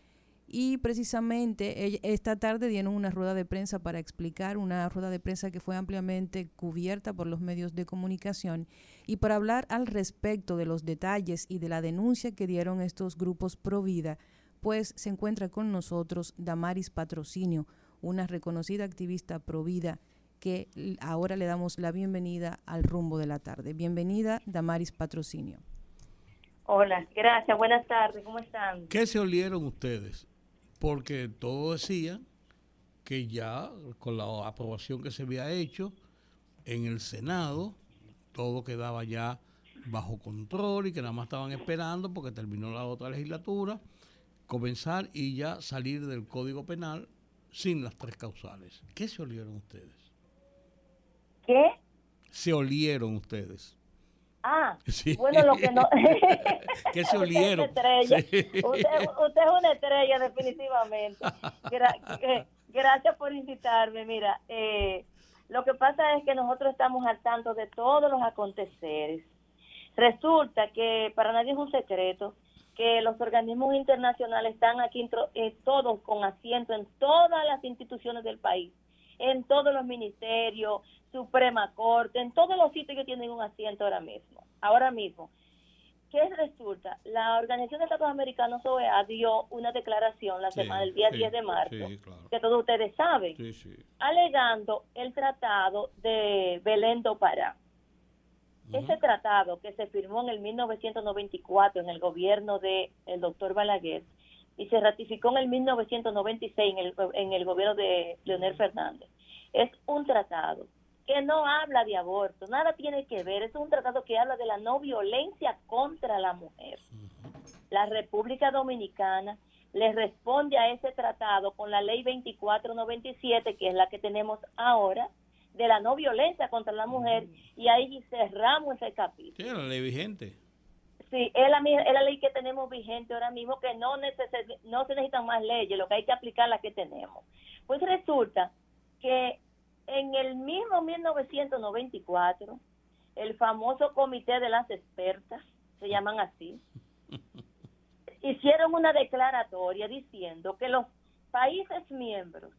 Y precisamente esta tarde dieron una rueda de prensa para explicar, una rueda de prensa que fue ampliamente cubierta por los medios de comunicación y para hablar al respecto de los detalles y de la denuncia que dieron estos grupos pro vida, pues se encuentra con nosotros Damaris Patrocinio, una reconocida activista pro vida que ahora le damos la bienvenida al rumbo de la tarde. Bienvenida, Damaris Patrocinio. Hola, gracias, buenas tardes, ¿cómo están? ¿Qué se olieron ustedes? porque todo decía que ya con la aprobación que se había hecho en el Senado, todo quedaba ya bajo control y que nada más estaban esperando porque terminó la otra legislatura, comenzar y ya salir del Código Penal sin las tres causales. ¿Qué se olieron ustedes? ¿Qué? Se olieron ustedes. Ah, *laughs* bueno, lo que no... *laughs* ¿Qué se olieron? Usted, es una estrella, definitivamente. gracias por invitarme. Mira, eh, lo que pasa es que nosotros estamos al tanto de todos los aconteceres. Resulta que para nadie es un secreto que los organismos internacionales están aquí eh, todos con asiento en todas las instituciones del país, en todos los ministerios, Suprema Corte, en todos los sitios que tienen un asiento ahora mismo. Ahora mismo. ¿Qué resulta? La Organización de Estados Americanos, OEA, dio una declaración la semana del día 10 de marzo, que todos ustedes saben, alegando el tratado de Belén do Pará. Ese tratado que se firmó en el 1994 en el gobierno del el doctor Balaguer y se ratificó en el 1996 en el, en el gobierno de Leonel Fernández, es un tratado que no habla de aborto, nada tiene que ver, es un tratado que habla de la no violencia contra la mujer. La República Dominicana le responde a ese tratado con la ley 2497, que es la que tenemos ahora, de la no violencia contra la mujer, y ahí cerramos ese capítulo. Sí, la ley vigente. Sí, es la, es la ley que tenemos vigente ahora mismo, que no, no se necesitan más leyes, lo que hay que aplicar la que tenemos. Pues resulta que en el mismo 1994, el famoso comité de las expertas, se llaman así, *laughs* hicieron una declaratoria diciendo que los países miembros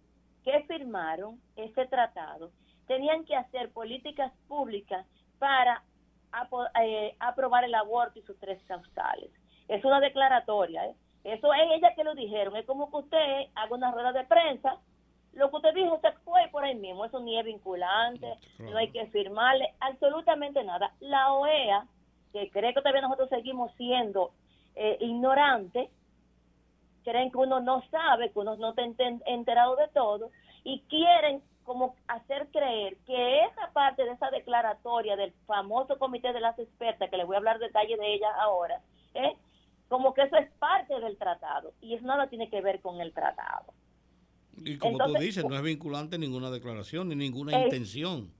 que firmaron este tratado tenían que hacer políticas públicas para eh, aprobar el aborto y sus tres causales. Es una declaratoria, ¿eh? Eso es ella que lo dijeron. Es como que usted haga una rueda de prensa. Lo que usted dijo, usted fue por ahí mismo. Eso ni es vinculante, no hay que firmarle absolutamente nada. La OEA, que cree que todavía nosotros seguimos siendo eh, ignorantes, creen que uno no sabe, que uno no está enterado de todo, y quieren como hacer creer que esa parte de esa declaratoria del famoso comité de las expertas, que les voy a hablar detalle de ella ahora, ¿eh? como que eso es parte del tratado y eso nada tiene que ver con el tratado. Y como tú dices, no es vinculante ninguna declaración ni ninguna intención.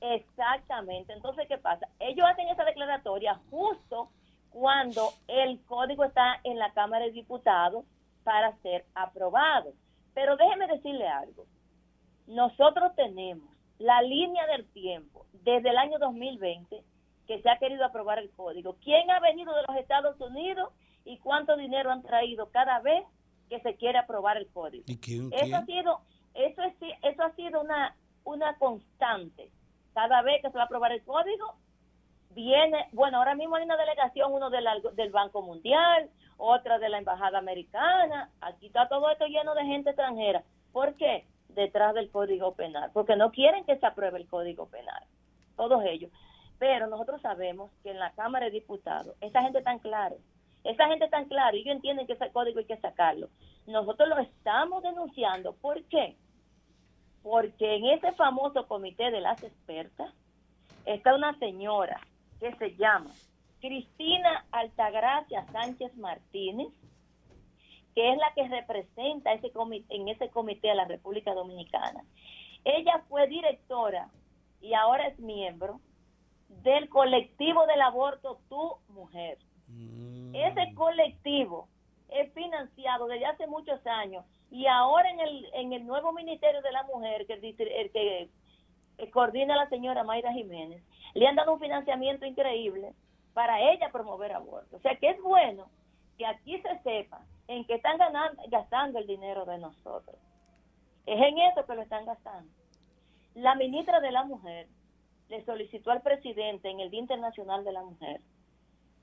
Exactamente. Entonces, ¿qué pasa? Ellos hacen esa declaratoria justo cuando el código está en la Cámara de Diputados para ser aprobado. Pero déjeme decirle algo nosotros tenemos la línea del tiempo desde el año 2020 que se ha querido aprobar el código. ¿Quién ha venido de los Estados Unidos y cuánto dinero han traído cada vez que se quiere aprobar el código? Eso ha sido eso es eso ha sido una una constante. Cada vez que se va a aprobar el código viene, bueno, ahora mismo hay una delegación, uno del, del Banco Mundial, otra de la Embajada Americana, aquí está todo esto lleno de gente extranjera. ¿Por qué? Detrás del Código Penal, porque no quieren que se apruebe el Código Penal, todos ellos. Pero nosotros sabemos que en la Cámara de Diputados, esa gente tan claro, esa gente tan claro, y ellos entienden que ese código hay que sacarlo. Nosotros lo estamos denunciando. ¿Por qué? Porque en ese famoso comité de las expertas está una señora que se llama Cristina Altagracia Sánchez Martínez, que es la que representa ese comité, en ese comité a la República Dominicana. Ella fue directora y ahora es miembro del colectivo del aborto Tu Mujer. Mm. Ese colectivo es financiado desde hace muchos años y ahora en el, en el nuevo Ministerio de la Mujer, que, el que coordina la señora Mayra Jiménez, le han dado un financiamiento increíble para ella promover aborto. O sea que es bueno que aquí se sepa en que están ganando, gastando el dinero de nosotros. Es en eso que lo están gastando. La ministra de la Mujer le solicitó al presidente en el Día Internacional de la Mujer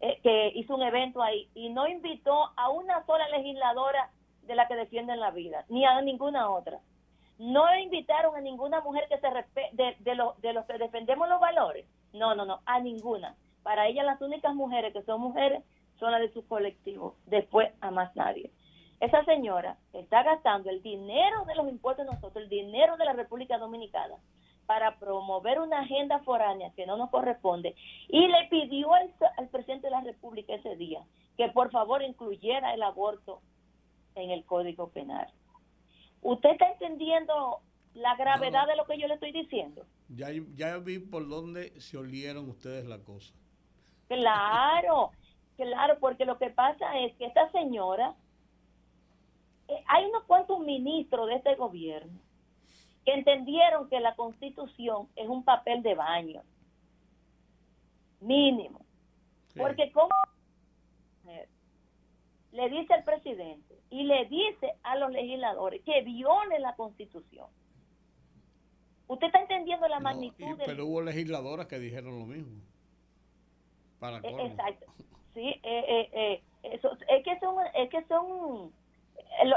eh, que hizo un evento ahí y no invitó a una sola legisladora de la que defienden la vida, ni a ninguna otra. No invitaron a ninguna mujer que se de, de, de los que defendemos los valores. No, no, no, a ninguna. Para ella las únicas mujeres que son mujeres son las de su colectivo, después a más nadie. Esa señora está gastando el dinero de los impuestos de nosotros, el dinero de la República Dominicana, para promover una agenda foránea que no nos corresponde y le pidió al, presidente de la República ese día que por favor incluyera el aborto en el Código Penal. ¿Usted está entendiendo la gravedad de lo que yo le estoy diciendo? Ya, ya vi por dónde se olieron ustedes la cosa. Claro, Claro, porque lo que pasa es que esta señora, eh, hay unos cuantos ministros de este gobierno que entendieron que la constitución es un papel de baño, mínimo. Porque como le dice al presidente y le dice a los legisladores que violen la constitución. ¿Usted está entendiendo la magnitud? pero hubo legisladoras que dijeron lo mismo. Para e, exacto sí, eh, eh, eh, eso, es que son, es que son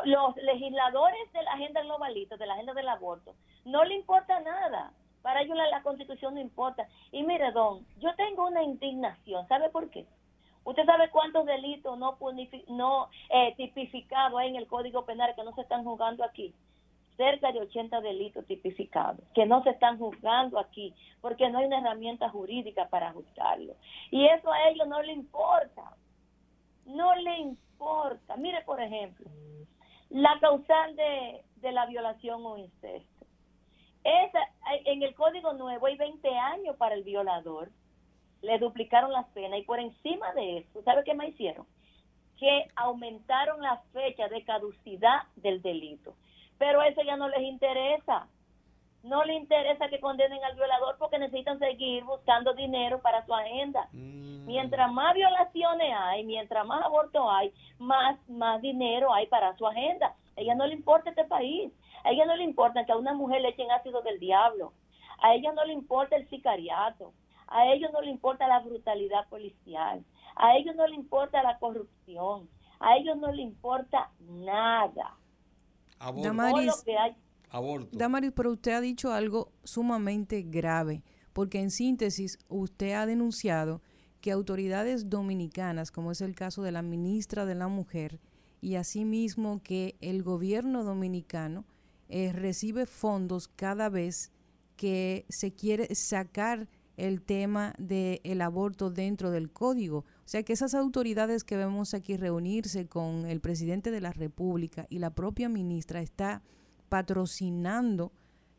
los legisladores de la agenda globalista, de la agenda del aborto, no le importa nada. Para ellos la, constitución no importa. Y mire, don, yo tengo una indignación. ¿Sabe por qué? ¿Usted sabe cuántos delitos no, no tipificados hay en el Código Penal que no se están juzgando aquí? Cerca de 80 delitos tipificados que no se están juzgando aquí porque no hay una herramienta jurídica para juzgarlo. Y eso a ellos no le importa. No le importa. Mire, por ejemplo, la causal de, de la violación o incesto. Esa, en el Código Nuevo hay 20 años para el violador. Le duplicaron las penas y por encima de eso, ¿sabe qué me hicieron? Que aumentaron la fecha de caducidad del delito pero eso ya no les interesa. no le interesa que condenen al violador porque necesitan seguir buscando dinero para su agenda. Mm. Mientras más violaciones hay, mientras más aborto hay, más, más dinero hay para su agenda. A ella no le importa este país. A ella no le importa que a una mujer le echen ácido del diablo. A ella no le importa el sicariato. A ellos no le importa la brutalidad policial. A ellos no le importa la corrupción. A ellos no le importa nada. Aborto. Todo lo Damaris, que hay Aborto. Damaris, pero usted ha dicho algo sumamente grave, porque en síntesis usted ha denunciado que autoridades dominicanas, como es el caso de la ministra de la Mujer, y asimismo que el gobierno dominicano eh, recibe fondos cada vez que se quiere sacar el tema del aborto dentro del código. O sea que esas autoridades que vemos aquí reunirse con el presidente de la República y la propia ministra está patrocinando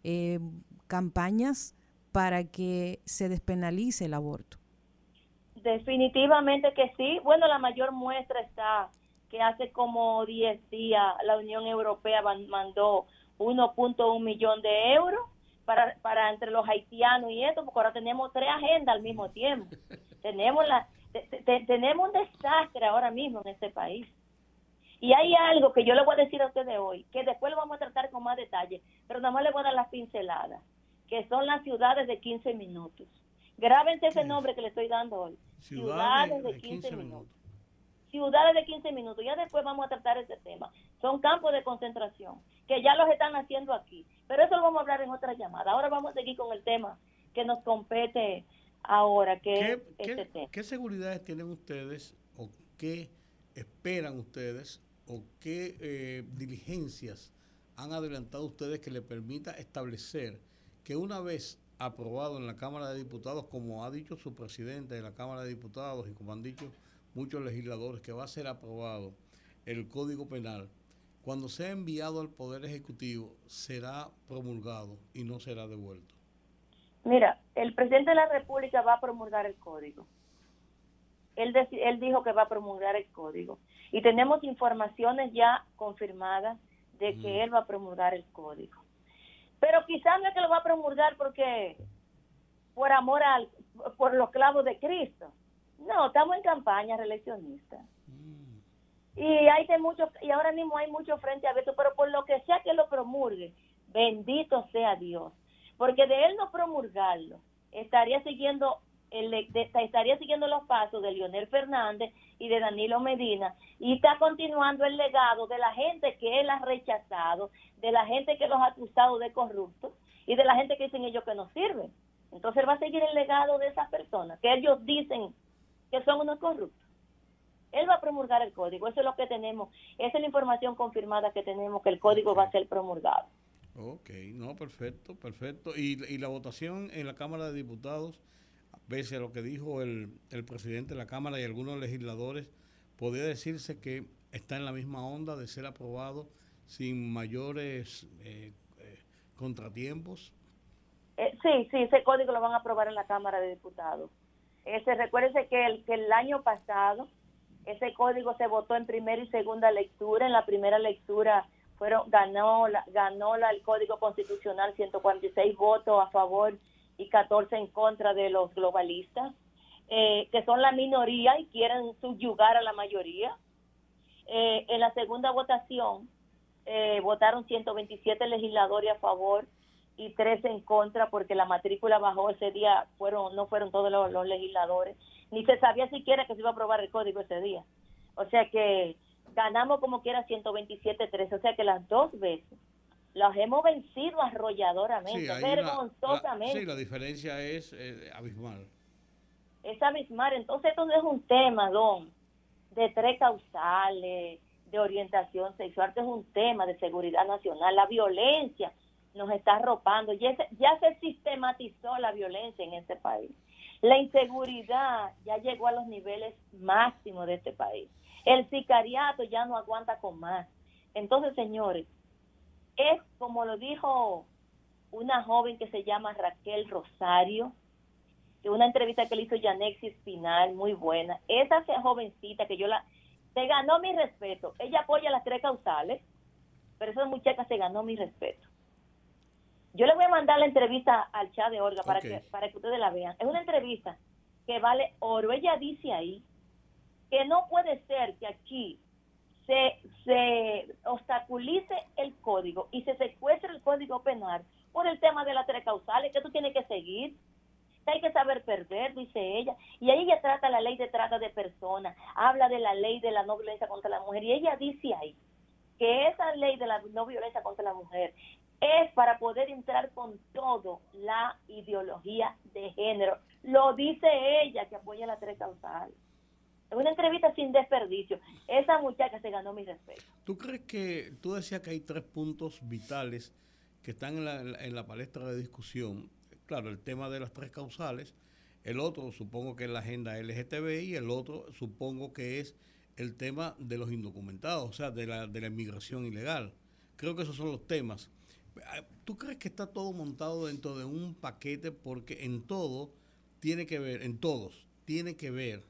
eh, campañas para que se despenalice el aborto. Definitivamente que sí. Bueno, la mayor muestra está que hace como 10 días la Unión Europea man- mandó 1.1 millón de euros para, para entre los haitianos y esto, porque ahora tenemos tres agendas al mismo tiempo. *laughs* tenemos la te- te- tenemos un desastre ahora mismo en este país. Y hay algo que yo le voy a decir a ustedes hoy, que después lo vamos a tratar con más detalle, pero nada más le voy a dar las pinceladas, que son las ciudades de 15 minutos. Grábense ese nombre que le estoy dando hoy. Ciudades de 15 minutos. Ciudades de 15 minutos. Ya después vamos a tratar ese tema. Son campos de concentración, que ya los están haciendo aquí. Pero eso lo vamos a hablar en otra llamada. Ahora vamos a seguir con el tema que nos compete ahora, que ¿Qué, es qué- este qué seguridades tienen ustedes o qué esperan ustedes o qué eh, diligencias han adelantado ustedes que le permita establecer que una vez aprobado en la Cámara de Diputados, como ha dicho su presidente de la Cámara de Diputados y como han dicho muchos legisladores, que va a ser aprobado el Código Penal, cuando sea enviado al Poder Ejecutivo será promulgado y no será devuelto? Mira, el presidente de la República va a promulgar el código. Él, dijo que va a promulgar el código. Y tenemos informaciones ya confirmadas de que él va a promulgar el código. Pero quizás no es que lo va a promulgar porque por amor al, por los clavos de Cristo. No, estamos en campaña reeleccionista. Y hay de muchos, y ahora mismo hay mucho frente abierto, pero por lo que sea que lo promulgue, bendito sea Dios. Porque de él no promulgarlo, estaría siguiendo el, de- estaría siguiendo los pasos de Leonel Fernández y de Danilo Medina y está continuando el legado de la gente que él ha rechazado, de la gente que los ha acusado de corruptos y de la gente que dicen ellos que no sirven. Entonces él va a seguir el legado de esas personas que ellos dicen que son unos corruptos. Él va a promulgar el código, eso es lo que tenemos, esa es la información confirmada que tenemos, que el código va a ser promulgado. Ok, no, perfecto, perfecto. Y, y la votación en la Cámara de Diputados, pese a lo que dijo el, el presidente de la Cámara y algunos legisladores, podría decirse que está en la misma onda de ser aprobado sin mayores eh, eh, contratiempos. Eh, sí, sí, ese código lo van a aprobar en la Cámara de Diputados. Ese, recuérdese que el, que el año pasado ese código se votó en primera y segunda lectura. En la primera lectura fueron ganó la, ganó la, el Código Constitucional 146 votos a favor y 14 en contra de los globalistas, eh, que son la minoría y quieren subyugar a la mayoría. Eh, en la segunda votación eh, votaron 127 legisladores a favor y 13 en contra porque la matrícula bajó ese día, fueron no fueron todos los, los legisladores, ni se sabía siquiera que se iba a aprobar el código ese día. O sea que ganamos como quiera 127-13, o sea que las dos veces las hemos vencido arrolladoramente, ahí la- la- vergonzosamente. sí, la diferencia es eh, abismal. es abismal. Entonces, esto no es un tema, don, de tres causales, de orientación sexual, esto es un tema de seguridad nacional. La violencia nos está arropando, ya se, ya se sistematizó la violencia en este país. La inseguridad ya llegó a los niveles máximos de este país. El sicariato ya no aguanta con más. Entonces, señores, es como lo dijo una joven que se llama Raquel Rosario, de una entrevista que le hizo Yanexi Espinal, muy buena. Esa jovencita que yo la... Se ganó mi respeto. Ella apoya las tres causales, pero esa muchacha se ganó mi respeto. Yo les voy a mandar la entrevista al chat de Olga para, que, para que ustedes la vean. Es una entrevista que vale oro. Ella dice ahí que no puede ser que aquí se, se obstaculice el código y se secuestre el código penal por el tema de las tres causales que tú tienes que seguir. Hay que saber perder, dice ella. Y ahí ella trata la ley de trata de personas, habla de la ley de la no violencia contra la mujer. Y ella dice ahí que esa ley de la no violencia contra la mujer es para poder entrar con todo la ideología de género. Lo dice ella que apoya la tres causales. Es una entrevista sin desperdicio. Esa muchacha se ganó mi respeto. ¿Tú crees que, tú decías que hay tres puntos vitales que están en la, en la palestra de discusión? Claro, el tema de las tres causales, el otro supongo que es la agenda LGTB y el otro supongo que es el tema de los indocumentados, o sea, de la, de la inmigración ilegal. Creo que esos son los temas. ¿Tú crees que está todo montado dentro de un paquete? Porque en todo tiene que ver, en todos, tiene que ver,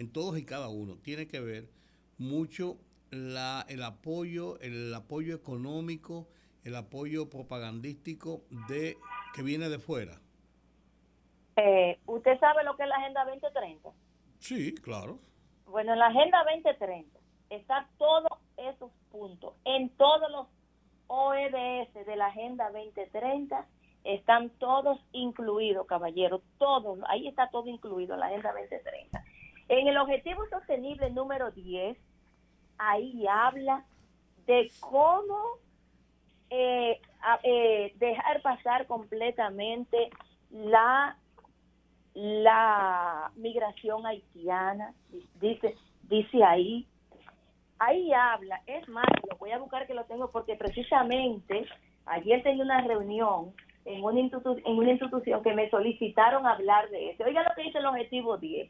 en todos y cada uno, tiene que ver mucho la, el apoyo, el apoyo económico, el apoyo propagandístico de que viene de fuera. Eh, ¿Usted sabe lo que es la Agenda 2030? Sí, claro. Bueno, en la Agenda 2030 está todos esos puntos, en todos los OEDS de la Agenda 2030 están todos incluidos, caballeros, todos, ahí está todo incluido en la Agenda 2030. En el Objetivo Sostenible número 10, ahí habla de cómo eh, eh, dejar pasar completamente la la migración haitiana, dice, dice ahí, ahí habla, es más, lo voy a buscar que lo tengo porque precisamente ayer tenía una reunión en una, en una institución que me solicitaron hablar de eso. Oiga lo que dice el objetivo 10.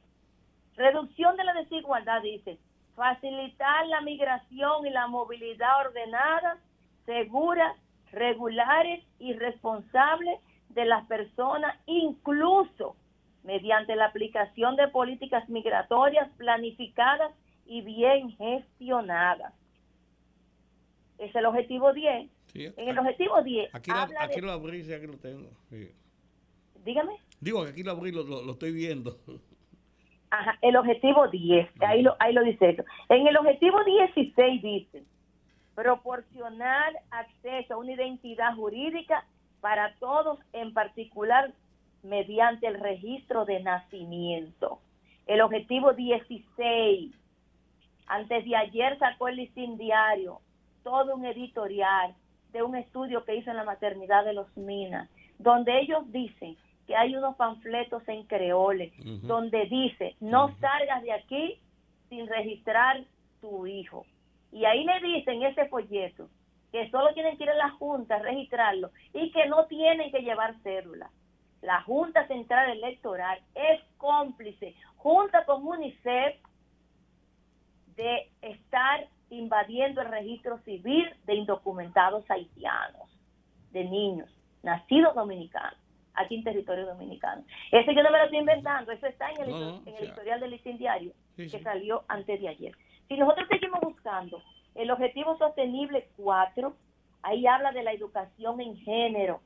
Reducción de la desigualdad, dice, facilitar la migración y la movilidad ordenada, segura, regulares y responsables de las personas, incluso mediante la aplicación de políticas migratorias planificadas y bien gestionadas. Es el objetivo 10. en el objetivo 10. Aquí, lo, aquí lo abrí, aquí lo tengo. Dígame. Digo que aquí lo abrí, lo, lo, estoy viendo. Ajá, el objetivo 10, ahí lo, ahí lo dice eso. En el objetivo 16 dice, proporcionar acceso a una identidad jurídica para todos, en particular mediante el registro de nacimiento. El objetivo 16, antes de ayer sacó el listín diario, todo un editorial de un estudio que hizo en la maternidad de los Minas, donde ellos dicen que hay unos panfletos en creole, donde dice, no salgas de aquí sin registrar tu hijo. Y ahí le dicen ese folleto que solo tienen que ir a la Junta a registrarlo y que no tienen que llevar cédula. La Junta Central Electoral es cómplice, junto con UNICEF, de estar invadiendo el registro civil de indocumentados haitianos, de niños, nacidos dominicanos, aquí en territorio dominicano. Eso yo no me lo estoy inventando, eso está en el, historial del listín diario que salió antes de ayer. Si nosotros seguimos buscando el objetivo sostenible 4, ahí habla de la educación en género,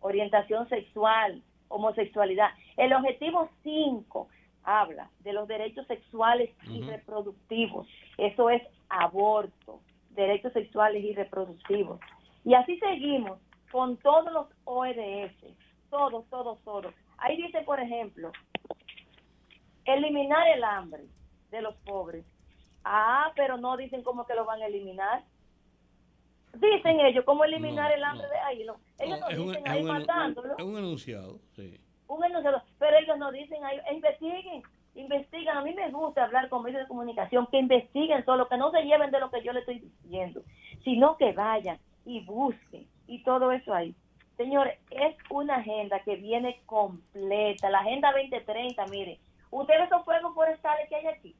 orientación sexual, homosexualidad. El objetivo 5 habla de los derechos sexuales y reproductivos. Eso es aborto, derechos sexuales y reproductivos. Y así seguimos con todos los OEDS, todos, todos, todos. Ahí dice, por ejemplo, eliminar el hambre de los pobres. Ah, pero no dicen cómo que lo van a eliminar. Dicen ellos cómo eliminar el hambre de ahí. No. Ellos no, dicen ahí matándolo. Es un enunciado, sí. Un enunciado. Pero ellos no dicen ahí, investiguen, investiguen. A mí me gusta hablar con medios de comunicación, que investiguen solo, que no se lleven de lo que yo le estoy diciendo, sino que vayan y busquen y todo eso ahí. Señores, es una agenda que viene completa. La Agenda 2030, mire, ustedes son fuegos forestales que hay aquí.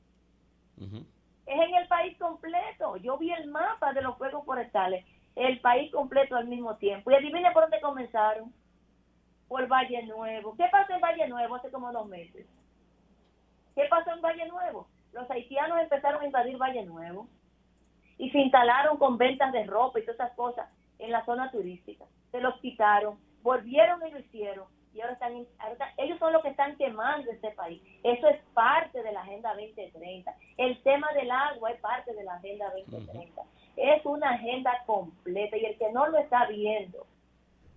Es en el país completo. Yo vi el mapa de los fuegos forestales, el país completo al mismo tiempo. Y adivine por dónde comenzaron. Por Valle Nuevo. ¿Qué pasó en Valle Nuevo hace como dos meses? ¿Qué pasó en Valle Nuevo? Los haitianos empezaron a invadir Valle Nuevo y se instalaron con ventas de ropa y todas esas cosas en la zona turística. Se los quitaron. volvieron y lo hicieron. Y ahora están, ellos son los que están quemando este país. Eso es parte de la Agenda 2030. El tema del agua es parte de la Agenda 2030. Es una agenda completa y el que no lo está viendo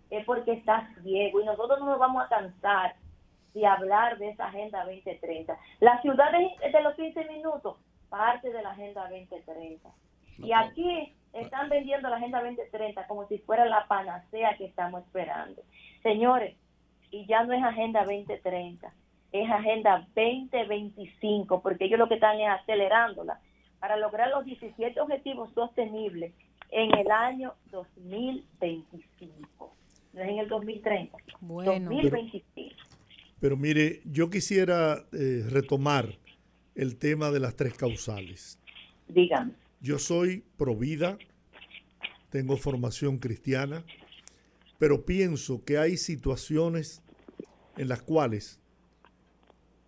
es porque está ciego y nosotros no nos vamos a cansar de hablar de esa Agenda 2030. La ciudad de, de los 15 minutos, parte de la Agenda 2030. Y aquí están vendiendo la Agenda 2030 como si fuera la panacea que estamos esperando. Señores, y ya no es Agenda 2030, es Agenda 2025, porque ellos lo que están es acelerándola para lograr los 17 objetivos sostenibles en el año 2025, no es en el 2030, bueno, 2025. Pero, mire, yo quisiera eh, retomar el tema de las tres causales. Díganme. Yo soy provida, tengo formación cristiana, pero pienso que hay situaciones en las cuales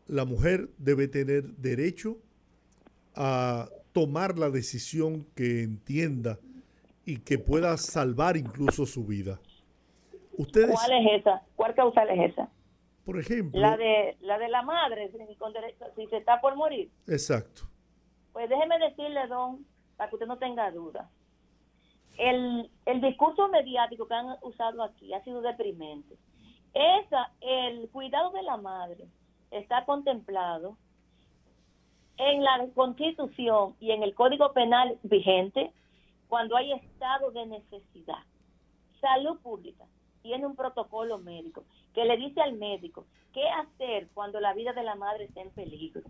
la mujer debe tener derecho a tomar la decisión que entienda y que pueda salvar incluso su vida. Ustedes, ¿Cuál es esa? ¿Cuál causal es esa? Por ejemplo. La de la, de la madre, si se está por morir. Exacto. Pues déjeme decirle, don, para que usted no tenga duda el, el discurso mediático que han usado aquí ha sido deprimente. Esa, el cuidado de la madre está contemplado en la Constitución y en el Código Penal vigente cuando hay estado de necesidad. Salud Pública tiene un protocolo médico que le dice al médico qué hacer cuando la vida de la madre está en peligro.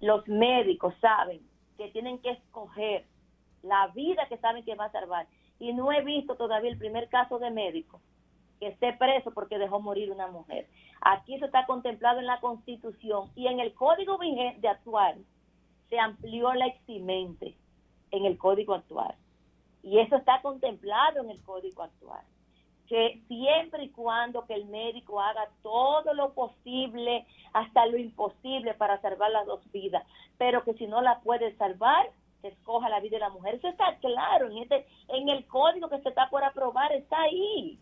Los médicos saben que tienen que escoger la vida que saben que va a salvar. Y no he visto todavía el primer caso de médico que esté preso porque dejó morir una mujer. Aquí eso está contemplado en la Constitución y en el Código vigente actual se amplió la eximente en el Código actual. Y eso está contemplado en el Código actual. Que siempre y cuando que el médico haga todo lo posible, hasta lo imposible para salvar las dos vidas, pero que si no la puede salvar, escoja la vida de la mujer. Eso está claro en, este, en el código que se está por aprobar, está ahí.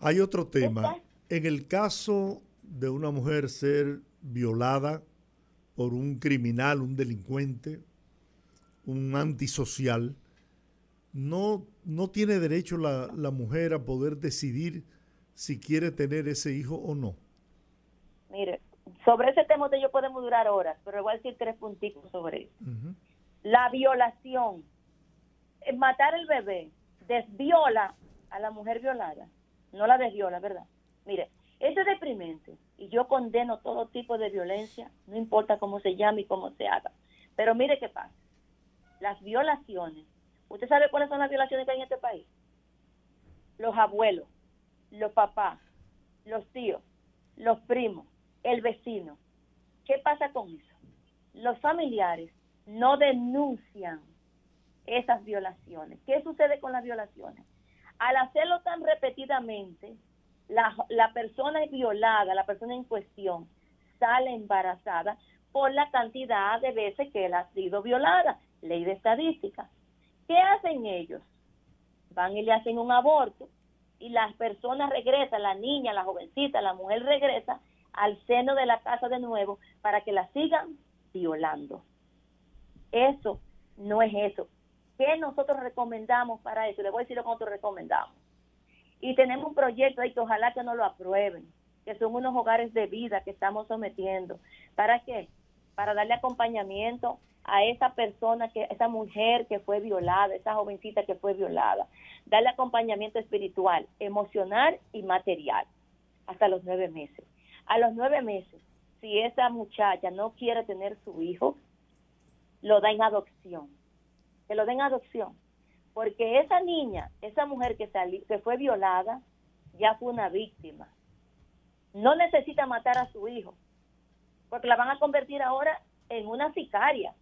Hay otro tema. En el caso de una mujer ser violada por un criminal, un delincuente, un antisocial, no, no tiene derecho la, la mujer a poder decidir si quiere tener ese hijo o no. Mire, sobre ese tema yo podemos durar horas, pero voy a decir tres puntitos sobre eso la violación, eh, matar el bebé, desviola a la mujer violada, no la desviola, ¿verdad? Mire, eso es deprimente y yo condeno todo tipo de violencia, no importa cómo se llame y cómo se haga. Pero mire qué pasa. Las violaciones, ¿usted sabe cuáles son las violaciones que hay en este país? Los abuelos, los papás, los tíos, los primos, el vecino. ¿Qué pasa con eso? Los familiares no denuncian esas violaciones. ¿Qué sucede con las violaciones? Al hacerlo tan repetidamente, la, persona violada, la persona en cuestión, sale embarazada por la cantidad de veces que él ha sido violada. Ley de estadística. ¿Qué hacen ellos? Van y le hacen un aborto y las personas regresan, la niña, la jovencita, la mujer regresa al seno de la casa de nuevo para que la sigan violando. Eso no es eso. ¿Qué nosotros recomendamos para eso? Le voy a decir lo que nosotros recomendamos. Y tenemos un proyecto ahí que ojalá que no lo aprueben, que son unos hogares de vida que estamos sometiendo. ¿Para qué? Para darle acompañamiento a esa persona, que esa mujer que fue violada, esa jovencita que fue violada. Darle acompañamiento espiritual, emocional y material hasta los nueve meses. A los nueve meses, si esa muchacha no quiere tener su hijo, lo da en adopción. Que lo den adopción. Porque esa niña, esa mujer que, que fue violada, ya fue una víctima. No necesita matar a su hijo, porque la van a convertir ahora en una sicaria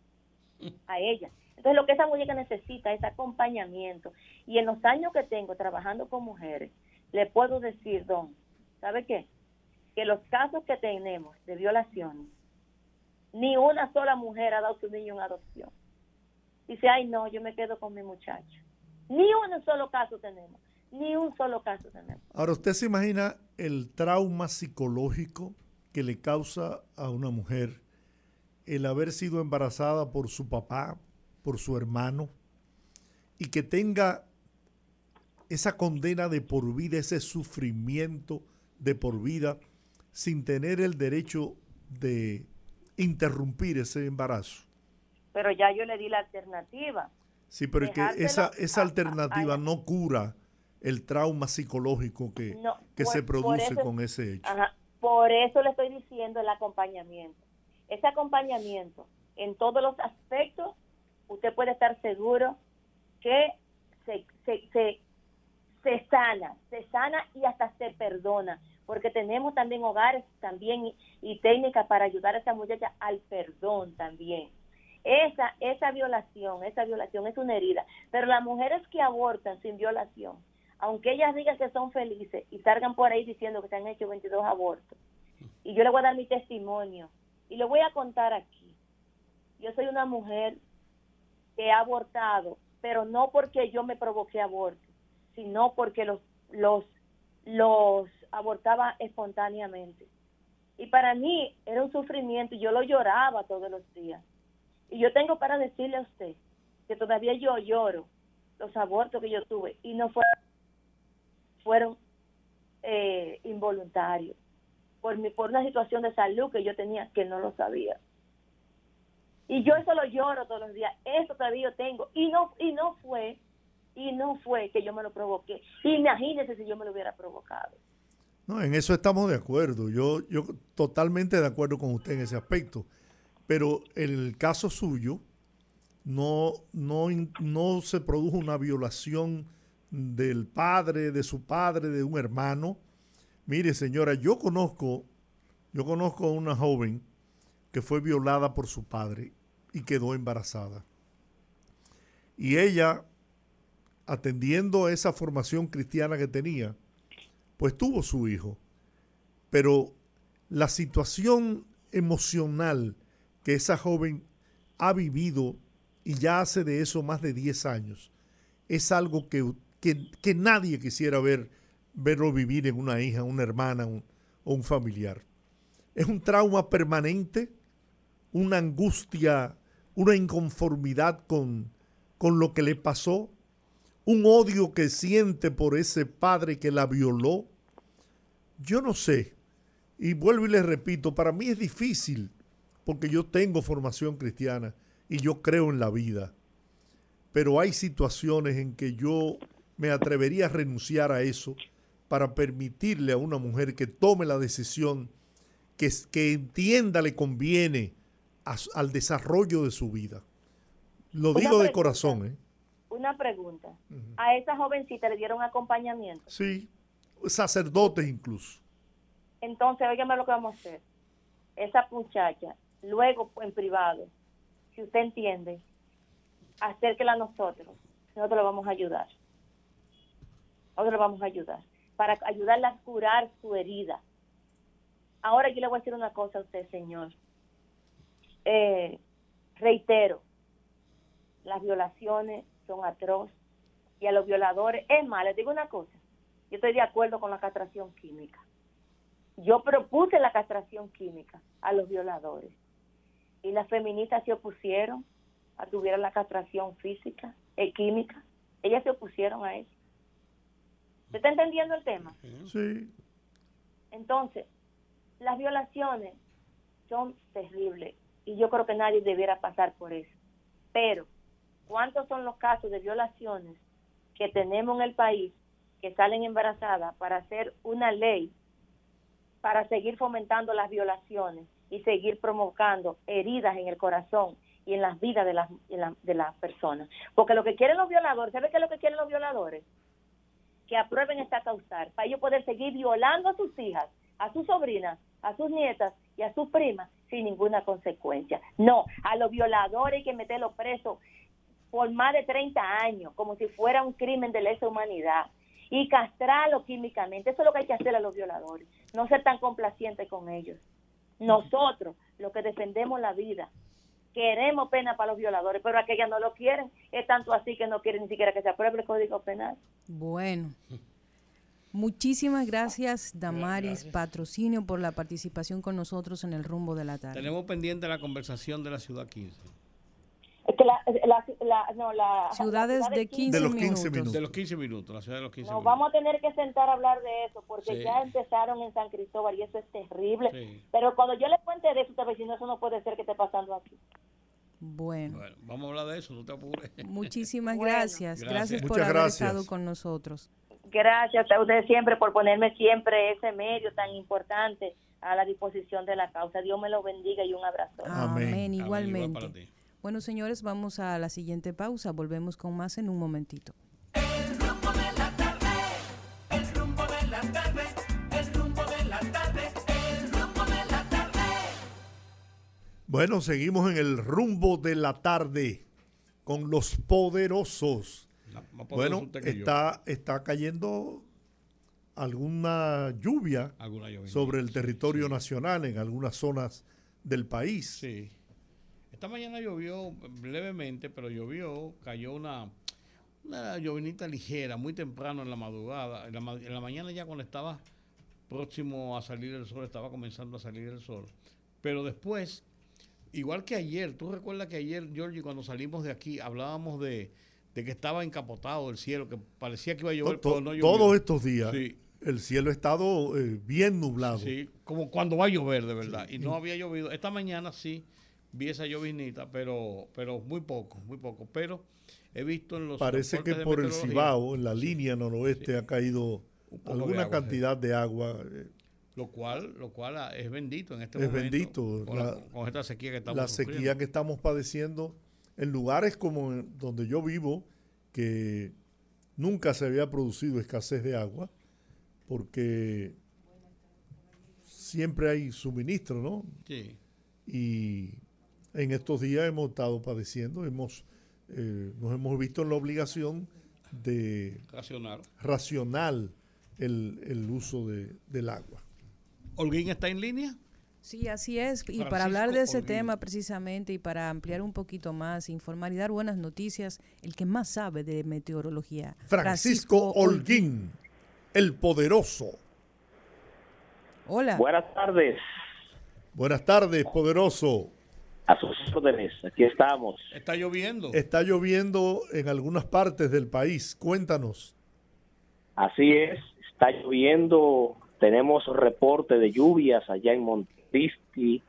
a ella. Entonces lo que esa muñeca necesita es acompañamiento. Y en los años que tengo trabajando con mujeres, le puedo decir, don, ¿sabe qué? Que los casos que tenemos de violaciones ni una sola mujer ha dado su niño en adopción. Dice, ay no, yo me quedo con mi muchacho. Ni un solo caso tenemos. Ni un solo caso tenemos. Ahora, ¿usted se imagina el trauma psicológico que le causa a una mujer el haber sido embarazada por su papá, por su hermano, y que tenga esa condena de por vida, ese sufrimiento de por vida, sin tener el derecho de interrumpir ese embarazo. Pero ya yo le di la alternativa. Sí, pero es que esa, esa alternativa no cura el trauma psicológico que, que se produce con ese hecho. por eso le estoy diciendo el acompañamiento. Ese acompañamiento en todos los aspectos, usted puede estar seguro que se, se, se, se sana, se sana y hasta se perdona porque tenemos también hogares también y, técnicas para ayudar a esa muchacha al perdón también. Esa, esa violación, esa violación es una herida. Pero las mujeres que abortan sin violación, aunque ellas digan que son felices y salgan por ahí diciendo que se han hecho 22 abortos, y yo le voy a dar mi testimonio y le voy a contar aquí. Yo soy una mujer que ha abortado, pero no porque yo me provoqué aborto, sino porque los, los, los abortaba espontáneamente. Y para mí era un sufrimiento y yo lo lloraba todos los días. Y yo tengo para decirle a usted que todavía yo lloro los abortos que yo tuve y no fueron, eh, involuntarios por, mi, por una situación de salud que yo tenía que no lo sabía. Y yo eso lo lloro todos los días, eso todavía yo tengo. Y no, y no fue, y no fue que yo me lo provoqué. Imagínese si yo me lo hubiera provocado. No, en eso estamos de acuerdo. Yo, yo totalmente de acuerdo con usted en ese aspecto. Pero el caso suyo no, no, no se produjo una violación del padre, de su padre, de un hermano. Mire, señora, yo conozco, yo conozco a una joven que fue violada por su padre y quedó embarazada. Y ella, atendiendo esa formación cristiana que tenía, pues tuvo su hijo. Pero la situación emocional que esa joven ha vivido y ya hace de eso más de 10 años, es algo que, que, nadie quisiera ver, verlo vivir en una hija, una hermana o un familiar. Es un trauma permanente, una angustia, una inconformidad con, con lo que le pasó, un odio que siente por ese padre que la violó. Yo no sé. Y vuelvo y les repito, para mí es difícil porque yo tengo formación cristiana y yo creo en la vida. Pero hay situaciones en que yo me atrevería a renunciar a eso para permitirle a una mujer que tome la decisión que, que entienda le conviene al desarrollo de su vida. Lo digo de corazón. ¿eh? Una pregunta. ¿A esa jovencita le dieron acompañamiento? Sí, sacerdotes incluso. Entonces, óigame lo que vamos a hacer. Esa muchacha, luego en privado, si usted entiende, acérquela a nosotros. Nosotros le vamos a ayudar. Nosotros le vamos a ayudar. Para ayudarla a curar su herida. Ahora yo le voy a decir una cosa a usted, señor. Eh, reitero, las violaciones son atroces y a los violadores, es más, les digo una cosa, yo estoy de acuerdo con la castración química. Yo propuse la castración química a los violadores y las feministas se opusieron a tuviera la castración física y eh, química. Ellas se opusieron a eso. ¿Se está entendiendo el tema? Sí. Entonces, las violaciones son terribles y yo creo que nadie debiera pasar por eso. Pero cuántos son los casos de violaciones que tenemos en el país que salen embarazadas para hacer una ley para seguir fomentando las violaciones y seguir provocando heridas en el corazón y en las vidas de las, las personas. Porque lo que quieren los violadores, ¿sabe qué es lo que quieren los violadores? Que aprueben esta causal, para ellos poder seguir violando a sus hijas, a sus sobrinas, a sus nietas y a sus primas sin ninguna consecuencia. No, a los violadores hay que meterlos presos por más de 30 años, como si fuera un crimen de lesa humanidad, y castrarlo químicamente. Eso es lo que hay que hacer a los violadores, no ser tan complacientes con ellos. Nosotros, los que defendemos la vida, queremos pena para los violadores, pero aquellas no lo quieren. Es tanto así que no quieren ni siquiera que se apruebe el Código Penal. Bueno. Muchísimas gracias, Damaris Patrocinio, por la participación con nosotros en el rumbo de la tarde. Tenemos pendiente la conversación de la Ciudad 15. Ciudades de 15, minutos. De los 15 minutos, la ciudad de los 15 Nos vamos a tener que sentar a hablar de eso, porque ya empezaron en San Cristóbal y eso es terrible. Pero cuando yo le cuente de eso, te vecino, eso no puede ser que esté pasando aquí. Bueno. vamos a hablar de eso, no te apures. Muchísimas gracias. gracias. por haber estado con nosotros. Gracias a ustedes siempre por ponerme siempre ese medio tan importante a la disposición de la causa. Dios me lo bendiga y un abrazo. Amén, igualmente. Bueno, señores, vamos a la siguiente pausa. Volvemos con más en un momentito. El rumbo de la tarde, el rumbo de la tarde, el rumbo de la tarde, el rumbo de la tarde. Bueno, seguimos en el rumbo de la tarde con los poderosos. bueno, está, está cayendo alguna lluvia sobre el territorio nacional en algunas zonas del país. Sí. Esta mañana llovió levemente, pero llovió, cayó una, una llovinita ligera, muy temprano en la madrugada. En la, mañana ya cuando estaba próximo a salir el sol, estaba comenzando a salir el sol. Pero después, igual que ayer, tú recuerdas que ayer, Georgie, cuando salimos de aquí, hablábamos de, que estaba encapotado el cielo, que parecía que iba a llover, pero no llovió. Todos estos días. El cielo ha estado eh, bien nublado. Sí, como cuando va a llover de verdad. Y no había llovido. Esta mañana sí vi esa llovinita, pero, pero muy poco, muy poco. Pero he visto en los. Parece que por el Cibao, en la línea noroeste, ha caído alguna cantidad de agua. Eh. Lo cual, lo cual ah, es bendito en este momento. Es bendito. Con, esta sequía que estamos La sequía que estamos padeciendo en lugares como donde yo vivo, que nunca se había producido escasez de agua, porque siempre hay suministro, ¿no? Sí. Y en estos días hemos estado padeciendo, hemos, eh, nos hemos visto en la obligación de racionar, racional el, uso del agua. ¿Holguín está en línea? Sí, así es. Y para hablar de ese tema precisamente y para ampliar un poquito más, informar y dar buenas noticias, el que más sabe de meteorología. Francisco, Holguín, el poderoso. Hola. Buenas tardes. Buenas tardes, poderoso. A sus órdenes, aquí estamos. Está lloviendo. Está lloviendo en algunas partes del país. Cuéntanos. Así es, está lloviendo. Tenemos reporte de lluvias allá en Montecristi,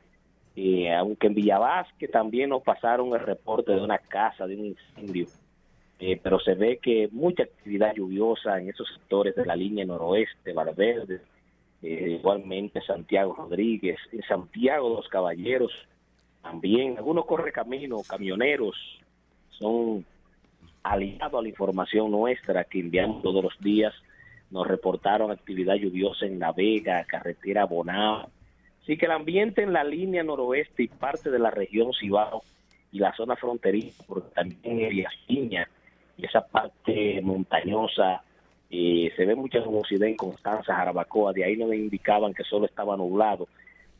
eh, aunque en Villavasque también nos pasaron el reporte de una casa, de un incendio. Eh, pero se ve que mucha actividad lluviosa en esos sectores de la línea noroeste, Valverde, eh, igualmente Santiago Rodríguez, en Santiago los Caballeros, también algunos correcaminos, camioneros, son aliados a la información nuestra que enviamos todos los días. Nos reportaron actividad lluviosa en La Vega, carretera Bonao. Así que el ambiente en la línea noroeste y parte de la región Cibao y la zona fronteriza, porque también en Piña y esa parte montañosa, eh, se ve mucha nubosidad en Constanza, Jarabacoa, de ahí no me indicaban que solo estaba nublado,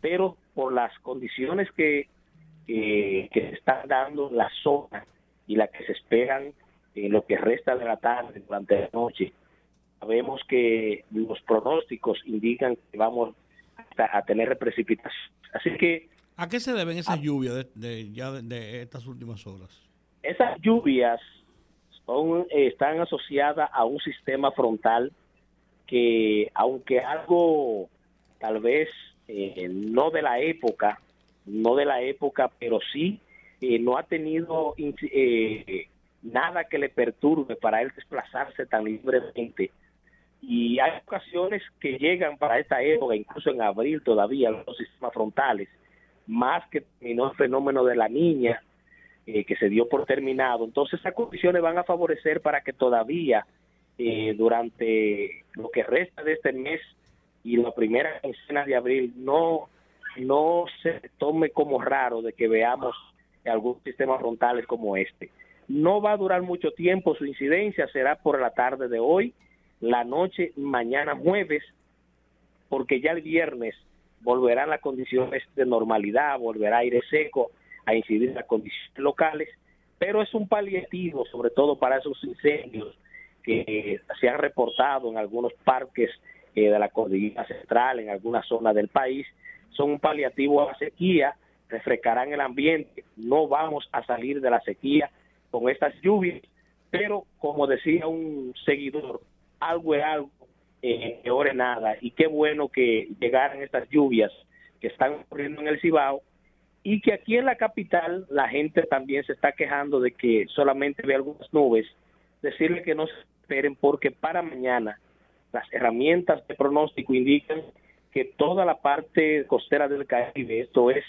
pero por las condiciones que que se están dando la zona y la que se esperan en lo que resta de la tarde durante la noche. Sabemos que los pronósticos indican que vamos a, tener precipitación. Así que... ¿A qué se deben esas lluvias de, ya de, estas últimas horas? Esas lluvias son, están asociadas a un sistema frontal que, aunque algo tal vez eh, no de la época, no de la época, pero sí eh, no ha tenido eh, nada que le perturbe para él desplazarse tan libremente. Y hay ocasiones que llegan para esta época, incluso en abril todavía, los sistemas frontales, más que terminó el fenómeno de la niña, eh, que se dio por terminado. Entonces esas condiciones van a favorecer para que todavía durante lo que resta de este mes y la primera quincena de abril no no se tome como raro de que veamos algún sistema frontales como este. No va a durar mucho tiempo, su incidencia será por la tarde de hoy, la noche, mañana jueves, porque ya el viernes volverán las condiciones de normalidad, volverá aire seco, a incidir en las condiciones locales, pero es un paliativo, sobre todo para esos incendios que se han reportado en algunos parques eh, de la cordillera central, en algunas zonas del país, son un paliativo a la sequía, refrescarán el ambiente, no vamos a salir de la sequía con estas lluvias, pero como decía un seguidor, algo es algo, eh, peor nada, y qué bueno que llegaran estas lluvias que están ocurriendo en el Cibao, y que aquí en la capital la gente también se está quejando de que solamente ve algunas nubes, decirle que no se esperen porque para mañana las herramientas de pronóstico indican que toda la parte costera del Caribe, esto es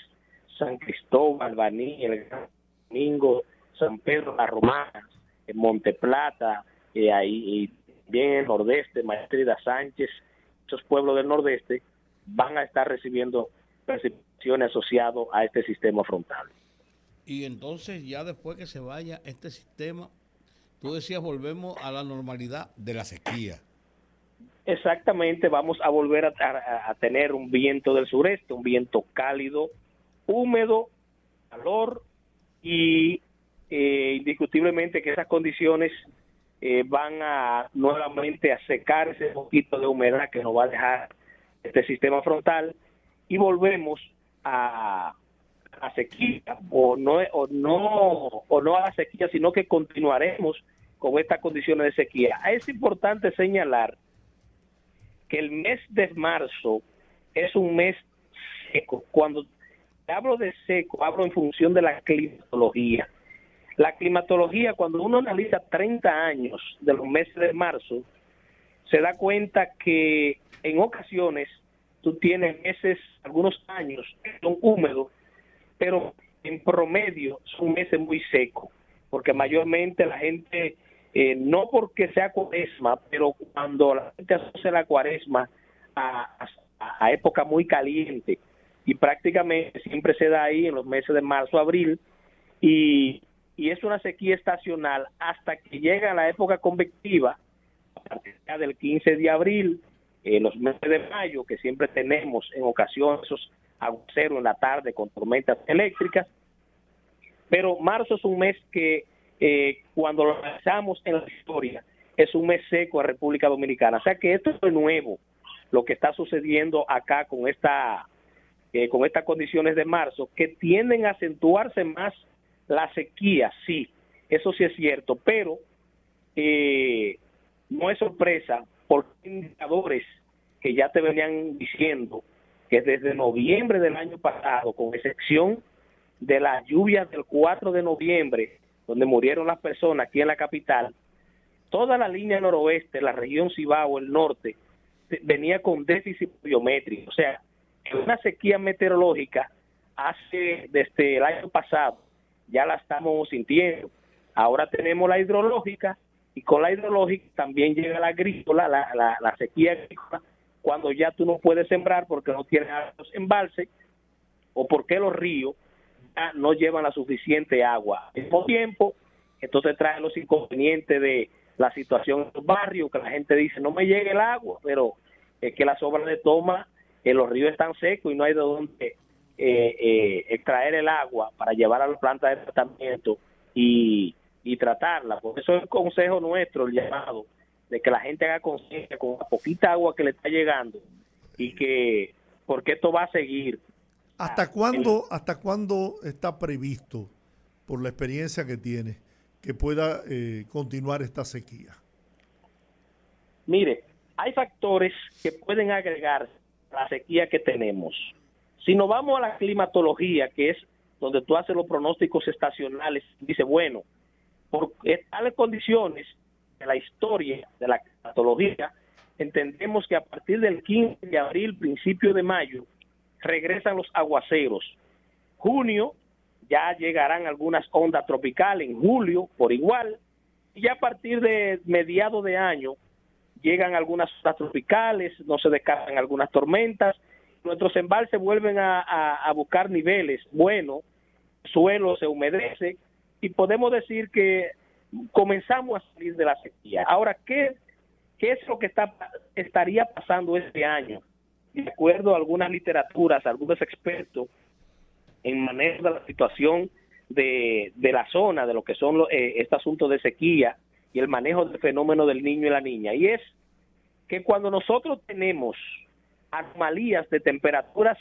San Cristóbal, Baní, el Gran Domingo, San Pedro, La Romana, Monte Plata, eh, ahí, y bien el nordeste, Maestrida Sánchez, esos pueblos del nordeste van a estar recibiendo precipitaciones asociadas a este sistema frontal. Y entonces ya después que se vaya este sistema, tú decías volvemos a la normalidad de la sequía. Exactamente, vamos a volver a, tener un viento del sureste, un viento cálido, húmedo, calor y eh, indiscutiblemente que esas condiciones eh, van a nuevamente a secar ese poquito de humedad que nos va a dejar este sistema frontal y volvemos a la sequía o no o no o no a la sequía sino que continuaremos con estas condiciones de sequía. Es importante señalar que el mes de marzo es un mes seco. Cuando hablo de seco hablo en función de la climatología. La climatología cuando uno analiza 30 años de los meses de marzo se da cuenta que en ocasiones tú tienes meses, algunos años que son húmedos, pero en promedio son meses muy secos, porque mayormente la gente, eh, no porque sea cuaresma, pero cuando la gente asocia la cuaresma a, época muy caliente, y prácticamente siempre se da ahí en los meses de marzo, abril, y, y es una sequía estacional hasta que llega la época convectiva, a partir del 15 de abril, en los meses de mayo, que siempre tenemos en ocasiones esos aguaceros en la tarde con tormentas eléctricas, pero marzo es un mes que eh, cuando lo analizamos en la historia es un mes seco en República Dominicana. O sea que esto es nuevo, lo que está sucediendo acá con esta eh, con estas condiciones de marzo, que tienden a acentuarse más la sequía, sí, eso sí es cierto, pero eh, no es sorpresa por indicadores que ya te venían diciendo que desde noviembre del año pasado, con excepción de las lluvias del 4 de noviembre, donde murieron las personas aquí en la capital, toda la línea noroeste, la región Cibao, el norte, venía con déficit biométrico. O sea, una sequía meteorológica hace desde el año pasado, ya la estamos sintiendo. Ahora tenemos la hidrológica y con la hidrológica también llega la agrícola, la, la, sequía agrícola, cuando ya tú no puedes sembrar porque no tienes los embalses o porque los ríos no llevan la suficiente agua. Al mismo tiempo, entonces trae los inconvenientes de la situación en los barrios, que la gente dice, no me llegue el agua, pero es que las obras de toma, en los ríos están secos y no hay de dónde eh, eh, extraer el agua para llevar a la planta de tratamiento y y tratarla. Por eso es el consejo nuestro, el llamado, de que la gente haga conciencia con la poquita agua que le está llegando y que, porque esto va a seguir. ¿Hasta ah, cuándo, hasta cuándo está previsto, por la experiencia que tiene, que pueda eh, continuar esta sequía? Mire, hay factores que pueden agregar a la sequía que tenemos. Si nos vamos a la climatología, que es donde tú haces los pronósticos estacionales, dice, bueno, por tales condiciones de la historia de la patología, entendemos que a partir del 15 de abril, principio de mayo, regresan los aguaceros. Junio ya llegarán algunas ondas tropicales, en julio por igual, y ya a partir de mediados de año llegan algunas ondas tropicales, no se descargan algunas tormentas, nuestros embalses vuelven a, buscar niveles buenos, suelo se humedece, y podemos decir que comenzamos a salir de la sequía. Ahora, ¿qué, qué es lo que está, estaría pasando este año? De acuerdo a algunas literaturas, algunos expertos en manejo de la situación de, la zona, de lo que son eh, este asunto de sequía y el manejo del fenómeno del niño y la niña. Y es que cuando nosotros tenemos anomalías de temperaturas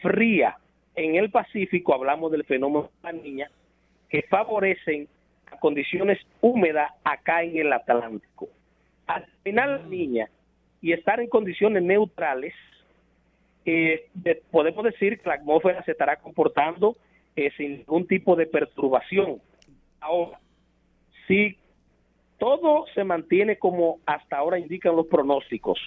frías en el Pacífico, hablamos del fenómeno de la niña, que favorecen a condiciones húmedas acá en el Atlántico. Al final la niña y estar en condiciones neutrales, eh, podemos decir que la atmósfera se estará comportando eh, sin ningún tipo de perturbación. Ahora, si todo se mantiene como hasta ahora indican los pronósticos,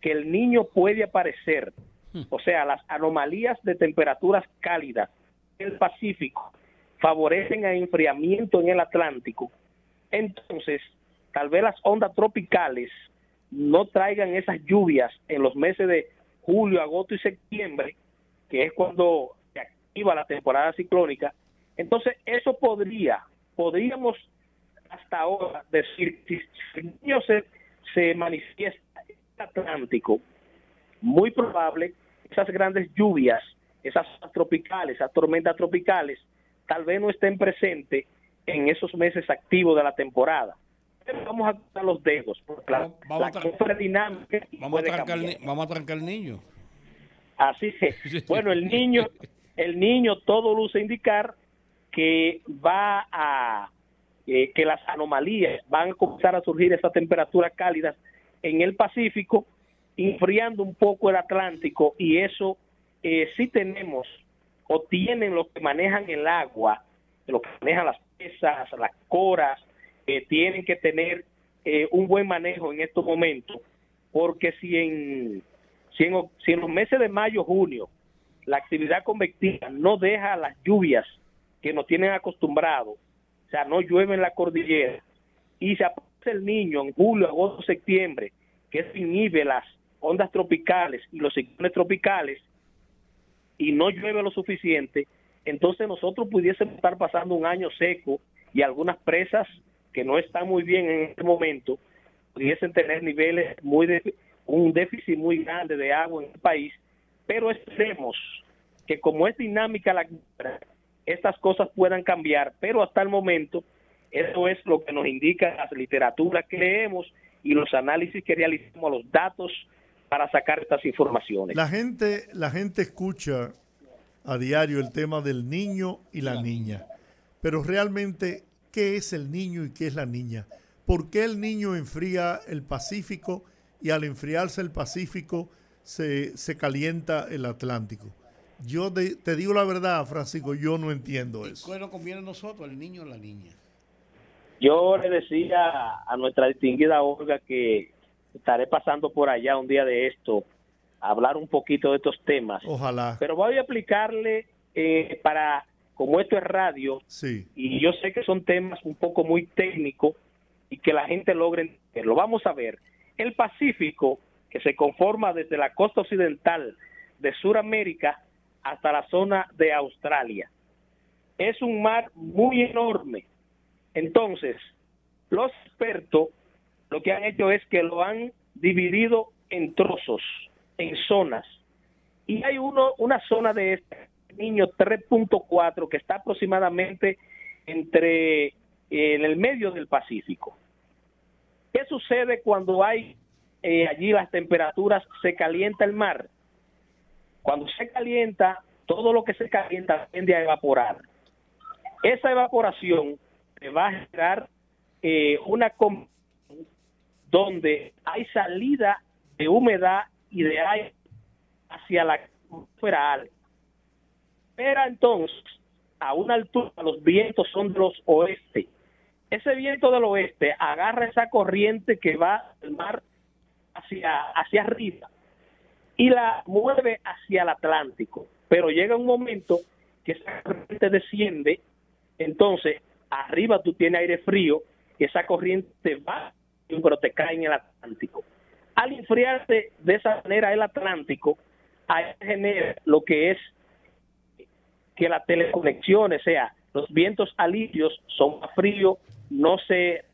que el niño puede aparecer, hmm. o sea, las anomalías de temperaturas cálidas en el Pacífico favorecen a enfriamiento en el Atlántico, entonces tal vez las ondas tropicales no traigan esas lluvias en los meses de julio, agosto y septiembre, que es cuando se activa la temporada ciclónica, entonces eso podría, podríamos hasta ahora decir, si el niño se, se manifiesta en el Atlántico, muy probable esas grandes lluvias, esas tropicales, esas tormentas tropicales, tal vez no estén presentes en esos meses activos de la temporada vamos a quitar los dedos, porque la, vamos, a vamos, a trancar, vamos a trancar el niño. Así es. *laughs* Bueno, el niño, el niño todo luce indicar que va a eh, que las anomalías van a comenzar a surgir esas temperaturas cálidas en el Pacífico, enfriando un poco el Atlántico y eso eh, sí tenemos o tienen los que manejan el agua, los que manejan las pesas, las coras, tienen que tener eh, un buen manejo en estos momentos, porque si en, si en, si en los meses de mayo, junio, la actividad convectiva no deja las lluvias que nos tienen acostumbrados, o sea, no llueve en la cordillera, y se aparece el niño en julio, agosto, septiembre, que se inhibe las ondas tropicales y los ciclones tropicales, y no llueve lo suficiente, entonces nosotros pudiésemos estar pasando un año seco y algunas presas que no están muy bien en este momento pudiesen tener niveles muy de, un déficit muy grande de agua en el país, pero esperemos que como es dinámica la estas cosas puedan cambiar, pero hasta el momento eso es lo que nos indica las literaturas que leemos y los análisis que realizamos, los datos para sacar estas informaciones. La gente, la gente escucha a diario el tema del niño y la niña, pero realmente qué es el niño y qué es la niña. ¿Por qué el niño enfría el Pacífico y al enfriarse el Pacífico se, se calienta el Atlántico? Yo te digo la verdad, Francisco, yo no entiendo eso. ¿Qué nos conviene a nosotros, el niño o la niña? Yo le decía a nuestra distinguida Olga que estaré pasando por allá un día de esto a hablar un poquito de estos temas. Ojalá. Pero voy a aplicarle eh, para como esto es radio, y yo sé que son temas un poco muy técnicos y que la gente logre entenderlo. Vamos a ver, el Pacífico, que se conforma desde la costa occidental de Sudamérica hasta la zona de Australia, es un mar muy enorme. Entonces, los expertos lo que han hecho es que lo han dividido en trozos, en zonas. Y hay uno, una zona de esta niño 3.4 que está aproximadamente entre eh, en el medio del Pacífico. ¿Qué sucede cuando hay eh, allí las temperaturas, se calienta el mar? Cuando se calienta, todo lo que se calienta tiende a evaporar. Esa evaporación va a generar eh, una donde hay salida de humedad y de aire hacia la atmósfera alta entonces a una altura los vientos son de los oeste. Ese viento del oeste agarra esa corriente que va del mar hacia, hacia arriba y la mueve hacia el Atlántico. Pero llega un momento que esa corriente desciende, entonces arriba tú tienes aire frío, esa corriente va, pero te cae en el Atlántico. Al enfriarse de esa manera el Atlántico, ahí genera lo que es que las teleconexiones, o sea, los vientos alivios son más fríos, no se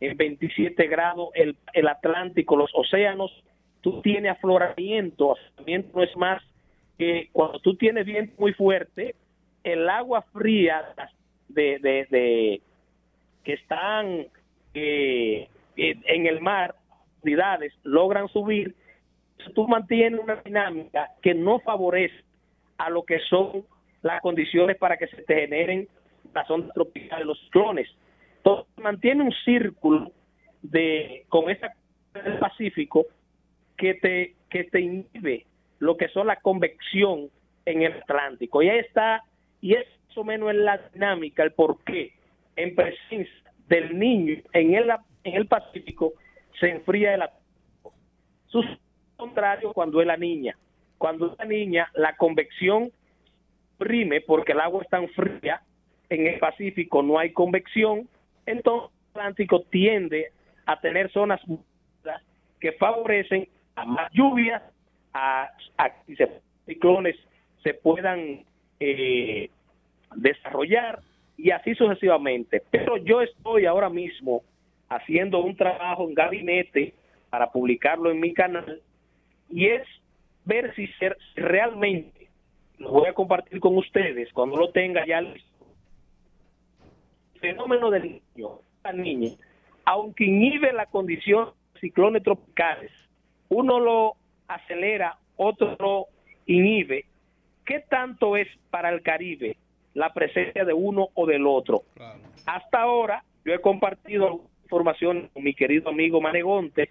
en 27 grados el, el Atlántico, los océanos, tú tienes afloramiento, afloramiento no es más que cuando tú tienes viento muy fuerte, el agua fría de, de, que están eh, en el mar, unidades, logran subir, tú mantienes una dinámica que no favorece a lo que son las condiciones para que se te generen las ondas tropicales, los clones. Entonces, mantiene un círculo de con esa del Pacífico que te que te inhibe lo que son la convección en el Atlántico. Y ahí está, y es más o menos en la dinámica, el por qué en presencia del niño en el, en el Pacífico se enfría el Atlántico. Sus contrario cuando es la niña. Cuando la niña, la convección prime porque el agua es tan fría, en el Pacífico no hay convección, entonces el Atlántico tiende a tener zonas que favorecen a más lluvias, a, que ciclones se puedan eh, desarrollar y así sucesivamente. Pero yo estoy ahora mismo haciendo un trabajo en gabinete para publicarlo en mi canal y es ver si ser, realmente lo voy a compartir con ustedes cuando lo tenga ya listo. El fenómeno del niño, la niña, aunque inhibe la condición de ciclones tropicales, uno lo acelera, otro lo inhibe. ¿Qué tanto es para el Caribe la presencia de uno o del otro? Hasta ahora yo he compartido información con mi querido amigo Manegonte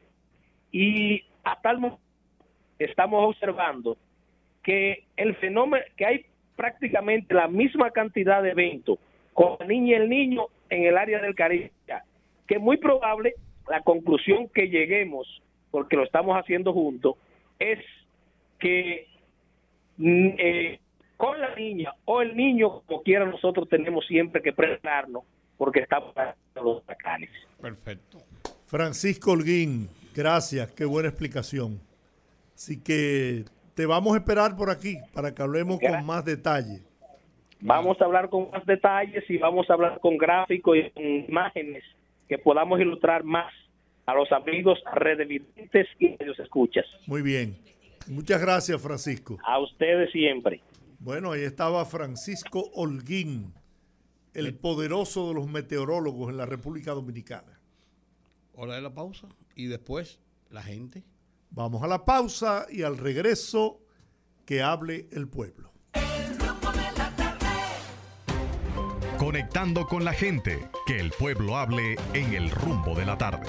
y hasta el momento estamos observando que el fenómeno, que hay prácticamente la misma cantidad de eventos con la niña y el niño en el área del Caribe, que es muy probable la conclusión que lleguemos, porque lo estamos haciendo juntos, es que mm, eh, con la niña o el niño, como quiera, nosotros tenemos siempre que prepararnos porque estamos en los huracanes. Perfecto. Francisco Holguín, gracias, qué buena explicación. Así que te vamos a esperar por aquí para que hablemos con más detalle. Vamos a hablar con más detalles y vamos a hablar con gráficos y con imágenes que podamos ilustrar más a los amigos redevidentes y ellos escuchas. Muy bien. Muchas gracias, Francisco. A ustedes siempre. Bueno, ahí estaba Francisco Holguín, el poderoso de los meteorólogos en la República Dominicana. Hora de la pausa y después la gente. Vamos a la pausa y al regreso que hable el pueblo. Conectando con la gente, que el pueblo hable en el rumbo de la tarde.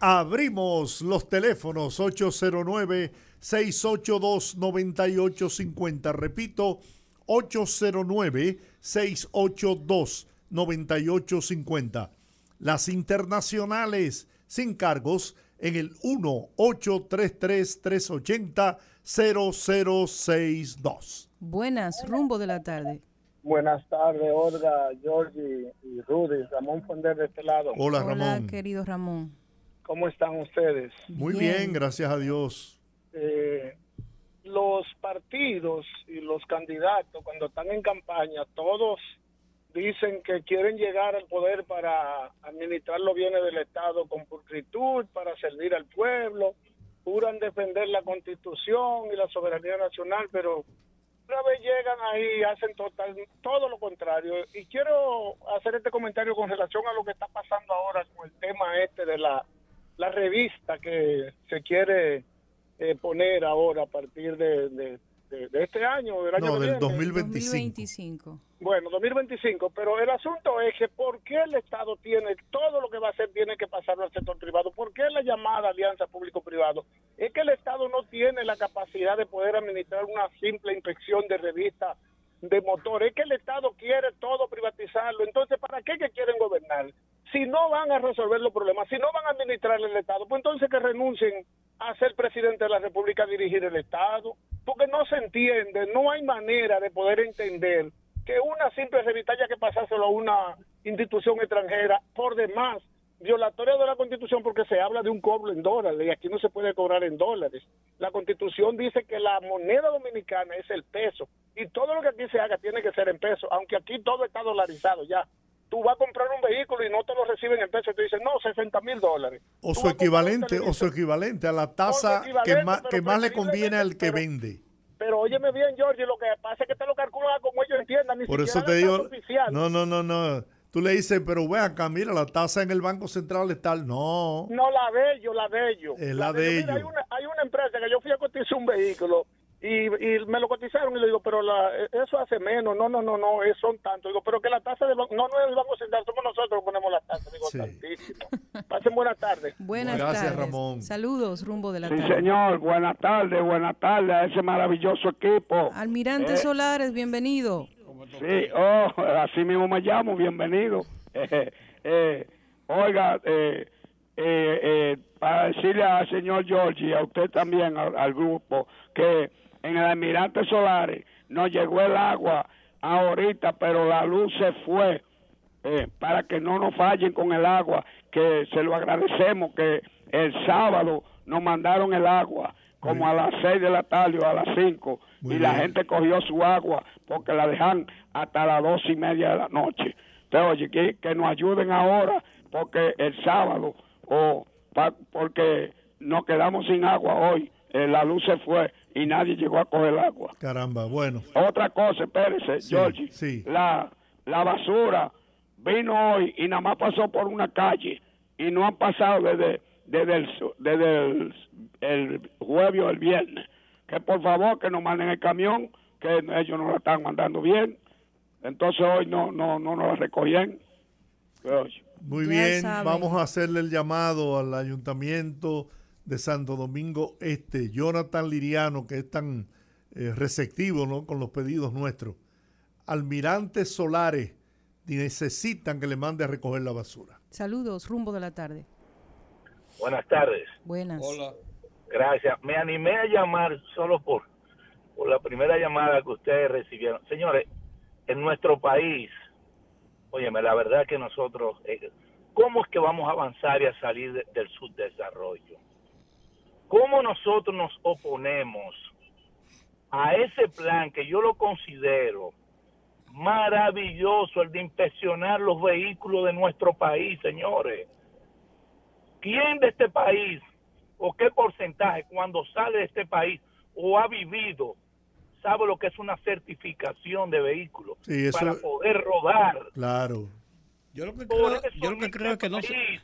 Abrimos los teléfonos 809-682-9850. Repito, 809-682-9850 las internacionales sin cargos en el 1-833-380-0062. Buenas, rumbo de la tarde. Buenas tardes, Olga, Georgie y Rudy. Ramón Fonder de este lado. Hola, Ramón. Hola, querido Ramón. ¿Cómo están ustedes? Muy bien, gracias a Dios. Eh, los partidos y los candidatos, cuando están en campaña, todos dicen que quieren llegar al poder para administrar los bienes del Estado con pulcritud, para servir al pueblo, juran defender la constitución y la soberanía nacional, pero una vez llegan ahí hacen total, todo lo contrario. Y quiero hacer este comentario con relación a lo que está pasando ahora con el tema este de la, revista que se quiere eh, poner ahora a partir de, este año, del año no, del 2025. Bueno, 2025, pero el asunto es que ¿por qué el Estado tiene todo lo que va a hacer tiene que pasarlo al sector privado? ¿Por qué la llamada alianza público-privado? Es que el Estado no tiene la capacidad de poder administrar una simple inspección de revista de motor. Es que el Estado quiere todo privatizarlo. Entonces, ¿para qué que quieren gobernar? Si no van a resolver los problemas, si no van a administrar el Estado, pues entonces que renuncien a ser presidente de la República, a dirigir el Estado, porque no se entiende, no hay manera de poder entender que una simple revista haya que pasárselo a una institución extranjera, por demás, violatoria de la Constitución porque se habla de un cobro en dólares y aquí no se puede cobrar en dólares. La Constitución dice que la moneda dominicana es el peso y todo lo que aquí se haga tiene que ser en peso, aunque aquí todo está dolarizado ya tú vas a comprar un vehículo y no te lo reciben en pesos, te dicen, no, 60 mil dólares. O su equivalente, o su equivalente a la tasa que más, que más le conviene al que vende. Pero óyeme bien, George, lo que pasa es que te lo calculan como ellos entiendan. Ni Por eso te digo, no, no, no, no. Tú le dices, pero ve acá, mira, la tasa en el Banco Central es tal. No. No, la de ellos, la de ellos. Es la, de, ellos. hay, una, hay una empresa que yo fui a cotizar un vehículo y, y, me lo cotizaron y le digo, pero la, eso hace menos, no, no, no, no, son tantos. Digo, pero que la tasa del banco, no, no es el Banco Central, somos nosotros que ponemos la tasa. Digo, tantísimo. Pasen buenas tardes. *laughs* Buenas Gracias, tardes. Ramón. Saludos, rumbo de la Sí, tarde. señor, buenas tardes, buenas tardes a ese maravilloso equipo. Almirante Eh, Solares, bienvenido. Sí, oh, así mismo me llamo, bienvenido. *laughs* Eh, eh, oiga, eh, eh, eh, para decirle al señor Giorgi y a usted también, al, al grupo, que en el Almirante Solares nos llegó el agua ahorita, pero la luz se fue. eh, para que no nos fallen con el agua, que se lo agradecemos, que el sábado nos mandaron el agua como a las seis de la tarde o a las cinco Muy y la gente cogió su agua porque la dejan hasta las dos y media de la noche. Entonces, oye, que, que nos ayuden ahora porque el sábado o pa- porque nos quedamos sin agua hoy, eh, la luz se fue y nadie llegó a coger agua. Caramba, bueno. Otra cosa, espérese, Sí, Georgie. sí. La, la basura vino hoy y nada más pasó por una calle y no han pasado desde, desde, el, su- desde el, el jueves o el viernes. Que por favor que nos manden el camión, que ellos nos la están mandando bien. Entonces hoy no, no, no nos la recogían. Muy bien, vamos a hacerle el llamado al ayuntamiento de Santo Domingo Este, Jonathan Liriano, que es tan eh, receptivo ¿no? con los pedidos nuestros. Almirantes Solares necesitan que le mande a recoger la basura. Saludos, rumbo de la tarde. Buenas tardes. Buenas. Gracias. Me animé a llamar solo por, por la primera llamada que ustedes recibieron. Señores, en nuestro país, óyeme, la verdad que nosotros, eh, ¿cómo es que vamos a avanzar y a salir de- del subdesarrollo? ¿Cómo nosotros nos oponemos a ese plan que yo lo considero maravilloso, el de inspeccionar los vehículos de nuestro país, señores? ¿Quién de este país o qué porcentaje cuando sale de este país o ha vivido sabe lo que es una certificación de vehículo Sí, eso- para poder rodar? Claro. Yo lo que creo, eso yo lo que creo es que no este se...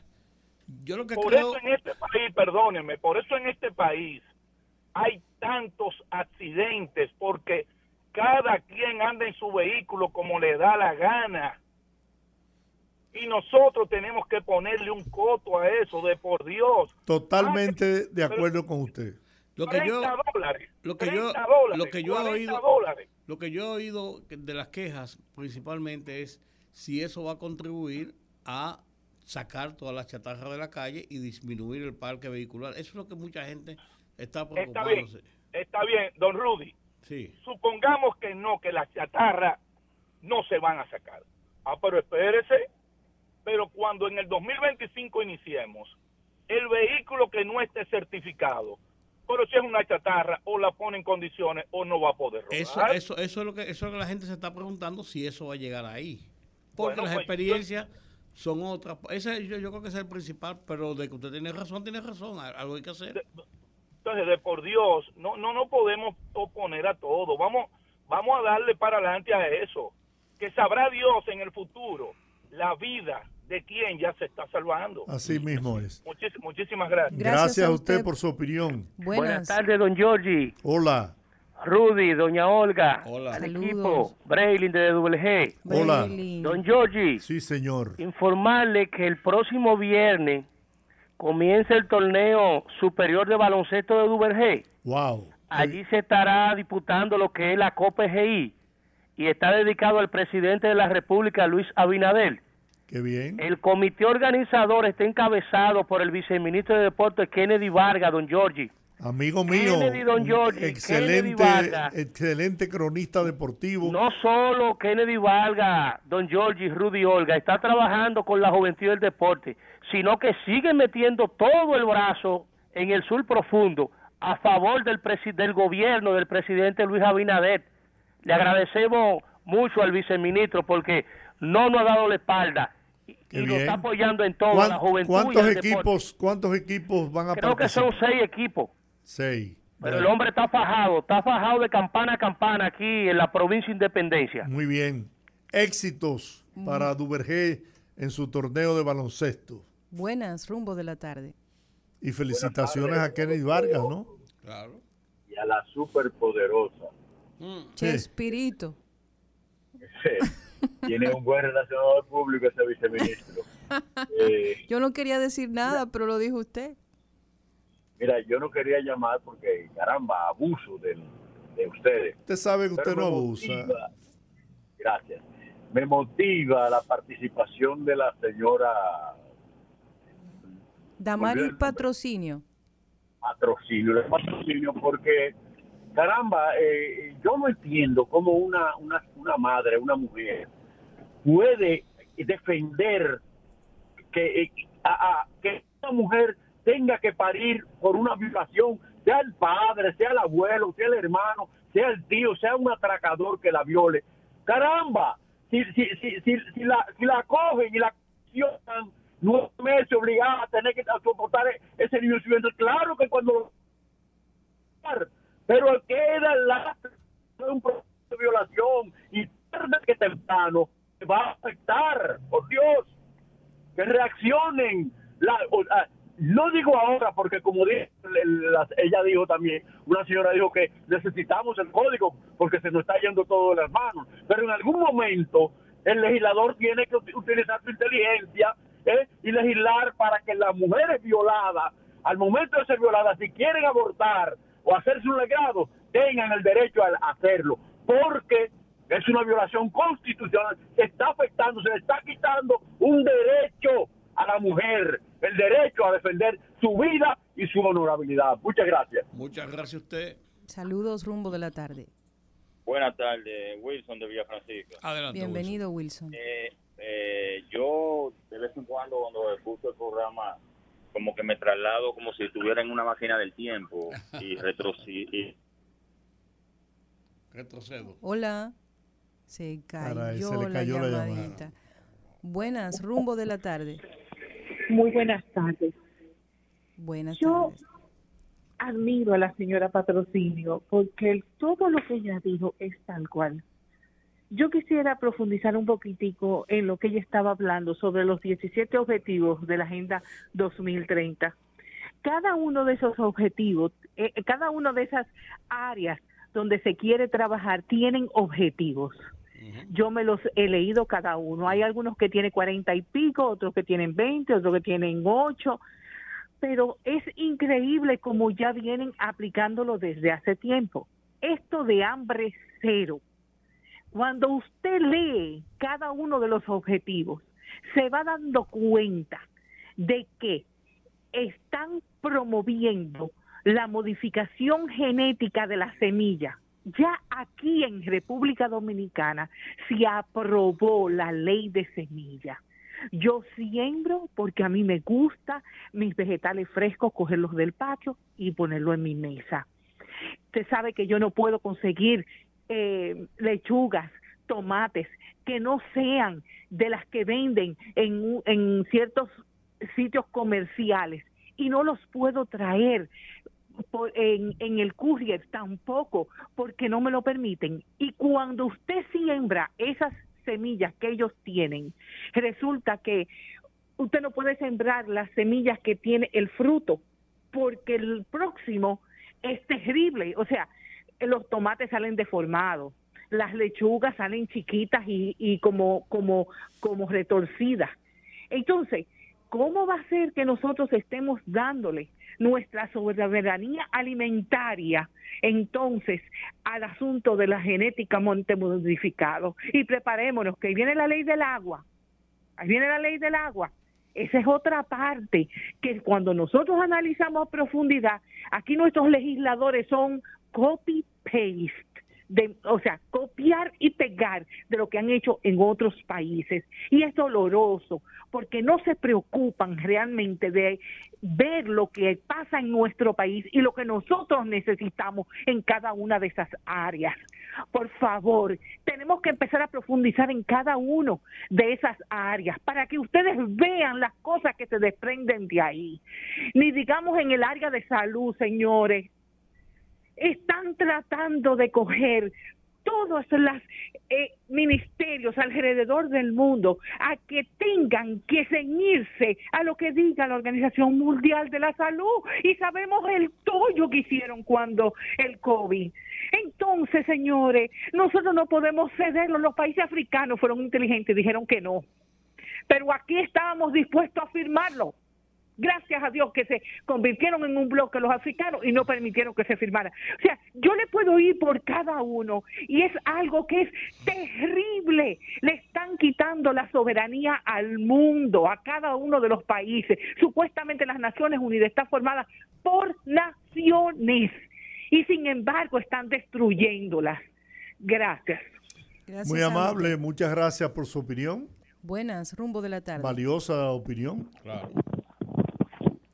Yo lo que por creo... eso en este país, perdónenme, por eso en este país hay tantos accidentes porque cada quien anda en su vehículo como le da la gana. Y nosotros tenemos que ponerle un coto a eso, de por Dios. Totalmente de acuerdo con usted. Lo que yo, 30 dólares. lo que yo, 30 dólares, lo que yo he 40 oído, dólares. lo que yo he oído de las quejas principalmente es si eso va a contribuir a sacar todas las chatarras de la calle y disminuir el parque vehicular. Eso es lo que mucha gente está Está bien, preocupándose. está bien, don Rudy. Sí. Supongamos que no, que las chatarras no se van a sacar. Ah, pero espérese. Pero cuando en el 2025 iniciemos, el vehículo que no esté certificado, pero si es una chatarra, o la pone en condiciones o no va a poder rodar. Eso, eso, eso es lo que eso es lo que la gente se está preguntando si eso va a llegar ahí. Porque Bueno, las pues, experiencias son otras. Ese, yo, yo creo que ese es el principal, pero de que usted tiene razón, tiene razón. Al- Algo hay que hacer. Entonces, de por Dios, no, no nos podemos oponer a todo. Vamos, vamos a darle para adelante a eso. Que sabrá Dios en el futuro la vida de quien ya se está salvando. Así mismo es. Muchis- muchísimas gracias. Gracias, a usted por su opinión. Buenas tardes, don Georgie. Hola. Rudy, doña Olga. Hola. Al Saludos. equipo. Braylin de WG. Hola. Don Georgie. Sí, señor. Informarle que el próximo viernes comienza el torneo superior de baloncesto de Duvergé. Wow. Allí se estará disputando lo que es la Copa EGI y está dedicado al presidente de la República, Luis Abinader. Qué bien. El comité organizador está encabezado por el viceministro de Deportes, Kennedy Vargas, don Georgie. Amigo mío. Kennedy, don George, excelente, excelente cronista deportivo. No solo Kennedy Vargas, don Georgie, Rudy Olga, está trabajando con la juventud del deporte, sino que sigue metiendo todo el brazo en el sur profundo a favor del, del gobierno del presidente Luis Abinader. Le agradecemos mucho al viceministro porque no nos ha dado la espalda y, y bien. está apoyando en todo, ¿Cuán- la juventud y ¿Cuántos el deporte. equipos, ¿Cuántos equipos van a Creo que son seis equipos. Seis. Pero el hombre está fajado, está fajado de campana a campana aquí en la provincia de Independencia. Muy bien. Éxitos para Duvergé en su torneo de baloncesto. Buenas, rumbo de la tarde. Y felicitaciones a Kennedy Vargas, ¿no? Claro. y a la superpoderosa. Chespirito. *laughs* Tiene un buen relacionador público ese viceministro. *laughs* Eh, Yo no quería decir nada, pero lo dijo usted. Mira, yo no quería llamar porque, caramba, abuso del- de ustedes. Usted sabe que usted Pero no abusa. motiva- gracias. Me motiva la participación de la señora Damaris Patrocinio. patrocinio, el patrocinio porque caramba, eh, yo no entiendo cómo una, una, una madre, una mujer puede defender que, eh, a- a- que una mujer tenga que parir por una violación, sea el padre, sea el abuelo, sea el hermano, sea el tío, sea un atracador que la viole. Caramba, si, si, si, si, si la, si la cogen y la accionan nueve meses obligada a tener que soportar ese niño siguiente, claro que cuando lo pero queda la un proceso de violación y tarde que temprano va a afectar, por Dios, que reaccionen. La, ah, no digo ahora, porque como ella dijo también, una señora dijo que necesitamos el código porque se nos está yendo todo de las manos, pero en algún momento el legislador tiene que ut- utilizar su inteligencia ¿eh? y legislar para que las mujeres violadas, al momento de ser violadas, si quieren abortar o hacerse un legado, tengan el derecho a hacerlo, porque es una violación constitucional, está afectando, se le está quitando un derecho a la mujer, el derecho a defender su vida y su honorabilidad. Muchas gracias. Muchas gracias a usted. Saludos, rumbo de la tarde. Buenas tardes, Wilson de Villa Francisca. Adelante. Bienvenido, Wilson. Eh, eh, yo de vez en cuando cuando escucho el programa como que me traslado como si estuviera en una máquina del tiempo y. *laughs* Retrocedo. Hola. Se cayó, Caray, se le la cayó la llamada. llamadita. Buenas, rumbo de la tarde. Muy buenas tardes. Buenas Yo tardes. admiro a la señora Patrocinio porque todo lo que ella dijo es tal cual. Yo quisiera profundizar un poquitico en lo que ella estaba hablando sobre los 17 objetivos de la Agenda 2030. Cada uno de esos objetivos, eh, cada una de esas áreas donde se quiere trabajar tienen objetivos. Yo me los he leído cada uno. Hay algunos que tienen cuarenta y pico, otros que tienen 20, otros que tienen 8 pero es increíble como ya vienen aplicándolo desde hace tiempo. Esto de hambre cero. Cuando usted lee cada uno de los objetivos, se va dando cuenta de que están promoviendo la modificación genética de la semilla. Ya aquí en República Dominicana se aprobó la ley de semilla. Yo siembro porque a mí me gusta mis vegetales frescos, cogerlos del patio y ponerlo en mi mesa. Usted sabe que yo no puedo conseguir eh, lechugas, tomates que no sean de las que venden en, en ciertos sitios comerciales y no los puedo traer por- en, en el courier tampoco porque no me lo permiten. Y cuando usted siembra esas semillas que ellos tienen, resulta que usted no puede sembrar las semillas que tiene el fruto porque el próximo es terrible. O sea, los tomates salen deformados, las lechugas salen chiquitas y, y como, como, como retorcidas. Entonces, ¿cómo va a ser que nosotros estemos dándole nuestra soberanía alimentaria entonces al asunto de la genética monte modificado? Y preparémonos, que ahí viene la ley del agua. Ahí viene la ley del agua. Esa es otra parte que cuando nosotros analizamos a profundidad, aquí nuestros legisladores son copy-paste de, o sea, copiar y pegar de lo que han hecho en otros países. Y es doloroso porque no se preocupan realmente de ver lo que pasa en nuestro país y lo que nosotros necesitamos en cada una de esas áreas. Por favor, tenemos que empezar a profundizar en cada uno de esas áreas para que ustedes vean las cosas que se desprenden de ahí. Ni digamos en el área de salud, señores. Están tratando de coger todos los eh, ministerios alrededor del mundo a que tengan que ceñirse a lo que diga la Organización Mundial de la Salud y sabemos el tollo que hicieron cuando el COVID. Entonces, señores, nosotros no podemos cederlo. Los países africanos fueron inteligentes, dijeron que no. Pero aquí estábamos dispuestos a firmarlo gracias a Dios que se convirtieron en un bloque los africanos y no permitieron que se firmara. O sea, yo le puedo ir por cada uno y es algo que es terrible. Le están quitando la soberanía al mundo, a cada uno de los países. Supuestamente las Naciones Unidas están formadas por naciones y sin embargo están destruyéndolas. Gracias. Muy amable, muchas gracias por su opinión. Buenas, rumbo de la tarde. Valiosa opinión. Claro.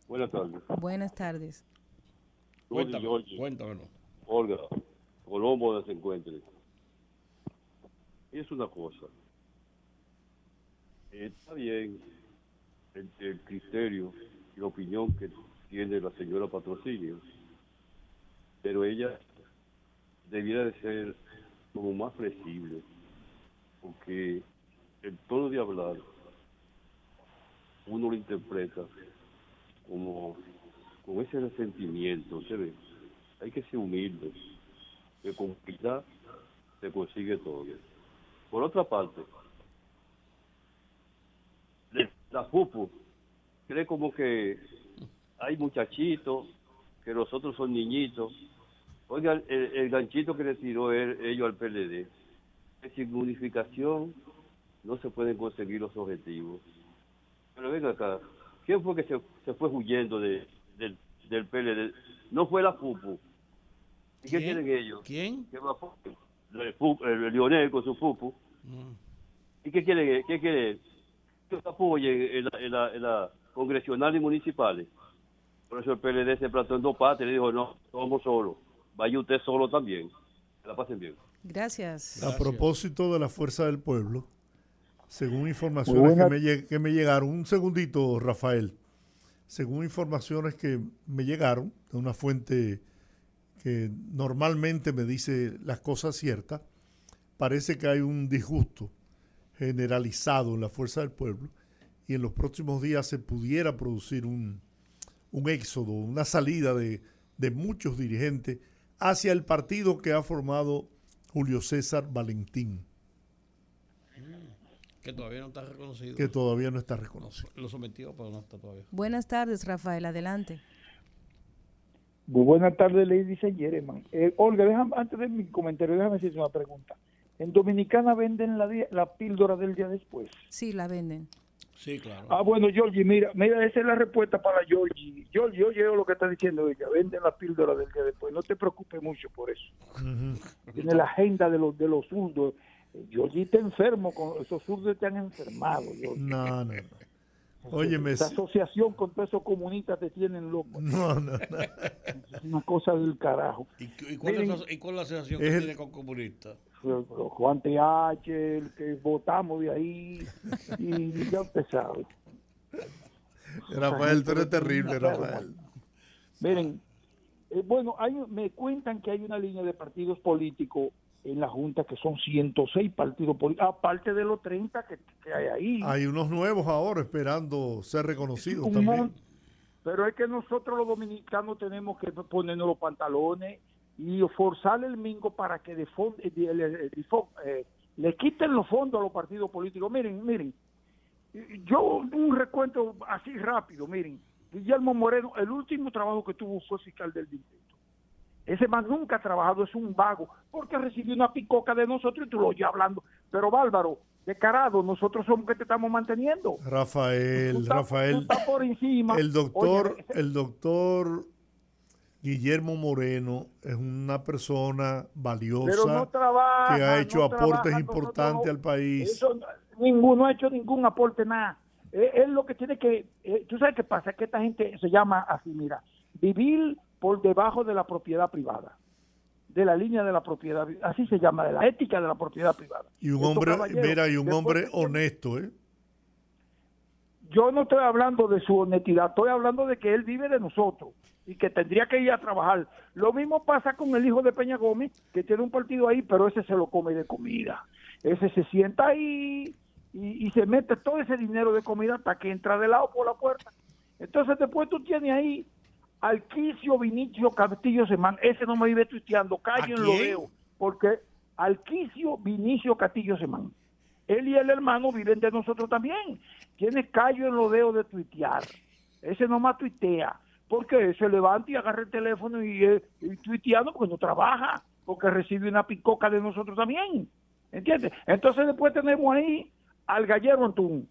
Buenas tardes. Buenas tardes. Cuéntame, cuéntamelo. Olga, Colombo donde se encuentre. Es una cosa. Está bien el, criterio y la opinión que tiene la señora Patrocinio, pero ella debiera de ser como más flexible, porque el tono de hablar uno lo interpreta como con ese resentimiento, ¿se? Hay que ser humilde, que con humildad se consigue todo. Por otra parte, la FUPU cree como que hay muchachitos, que los otros son niñitos. Oiga, el, ganchito que le tiró él, ellos al PLD, que sin unificación no se pueden conseguir los objetivos. Pero venga acá, ¿Quién fue que se, fue huyendo de, del, del PLD? No fue la FUPU. ¿Y qué quieren ellos? ¿Quién? El, Lionel con su FUPU. Mm. ¿Y qué quieren? ¿Qué quieren? Que apoyen en la, en, la, en la congresional y municipales. Por eso el PLD se plantó en dos partes y le dijo, no, somos solos. Vaya usted solo también. Que la pasen bien. Gracias. A propósito de la fuerza del pueblo, según informaciones que me, que me, llegaron, un segundito, Rafael. Según informaciones que me llegaron de una fuente que normalmente me dice las cosas ciertas, parece que hay un disgusto generalizado en la fuerza del pueblo y en los próximos días se pudiera producir un, un éxodo, una salida de, de muchos dirigentes hacia el partido que ha formado Julio César Valentín. Que todavía no está reconocido. Que todavía no está reconocido. Lo sometió, pero no está todavía. Buenas tardes, Rafael. Adelante. Muy buenas tardes, Lady Yereman. Eh, Olga, antes de mi comentario, déjame hacer una pregunta. ¿En Dominicana venden la, la píldora del día después? Sí, la venden. Sí, claro. Ah, bueno, Georgie, mira, mira, esa es la respuesta para Georgie. Georgie, oye lo que está diciendo ella, venden la píldora del día después. No te preocupes mucho por eso. Tiene la agenda de los, de los zurdos Georgie está enfermo, con esos zurdos te han enfermado. No, no, *laughs* no. Óyeme. Esa asociación con todos esos comunistas te tienen loco. *laughs* No, no, no. Es una cosa del carajo. ¿Y, cuál, es, la asociación que tiene con comunistas? Juan TH, el que votamos de ahí, y ya usted sabe. *laughs* Rafael, tú eres terrible, Rafael. Miren, eh, bueno, hay, me cuentan que hay una línea de partidos políticos en la Junta, que son 106 partidos políticos, aparte de los 30 que, hay ahí. Hay unos nuevos ahora esperando ser reconocidos también. Pero es que nosotros los dominicanos tenemos que ponernos los pantalones y forzar el mingo para que de eh, le, eh, le quiten los fondos a los partidos políticos. Miren, miren, yo un recuento así rápido, miren, Guillermo Moreno, el último trabajo que tuvo fue fiscal del distrito ese man nunca ha trabajado, es un vago, porque recibió una picoca de nosotros y tú lo oyes hablando. Pero Bárbaro, descarado, nosotros somos que te estamos manteniendo. Rafael, Rafael. por encima. El doctor, el doctor Guillermo Moreno es una persona valiosa Pero no trabaja, que ha hecho no aportes trabaja, importantes no- al país. Eso no- ninguno ha hecho ningún aporte, nada. Eh, Él lo que tiene que, eh, tú sabes qué pasa, que esta gente se llama así, mira, vivir por debajo de la propiedad privada, de la línea de la propiedad, así se llama, de la ética de la propiedad privada. Y un hombre, mira, y un hombre honesto, ¿eh? yo no estoy hablando de su honestidad, estoy hablando de que él vive de nosotros y que tendría que ir a trabajar. Lo mismo pasa con el hijo de Peña Gómez, que tiene un partido ahí, pero ese se lo come de comida. Ese se sienta ahí y, y se mete todo ese dinero de comida hasta que entra de lado por la puerta. Entonces después tú tienes ahí al Quicio Vinicio Castillo Semán, ese no me vive tuiteando, callen lo veo, porque Alquicio Vinicio Castillo Semán. Él y el hermano viven de nosotros también. Tiene callo en los dedos de tuitear. Ese nomás tuitea. Porque se levanta y agarra el teléfono y, eh, y tuiteando porque no trabaja. Porque recibe una picoca de nosotros también. ¿Entiendes? Entonces después tenemos ahí al gallero Antún.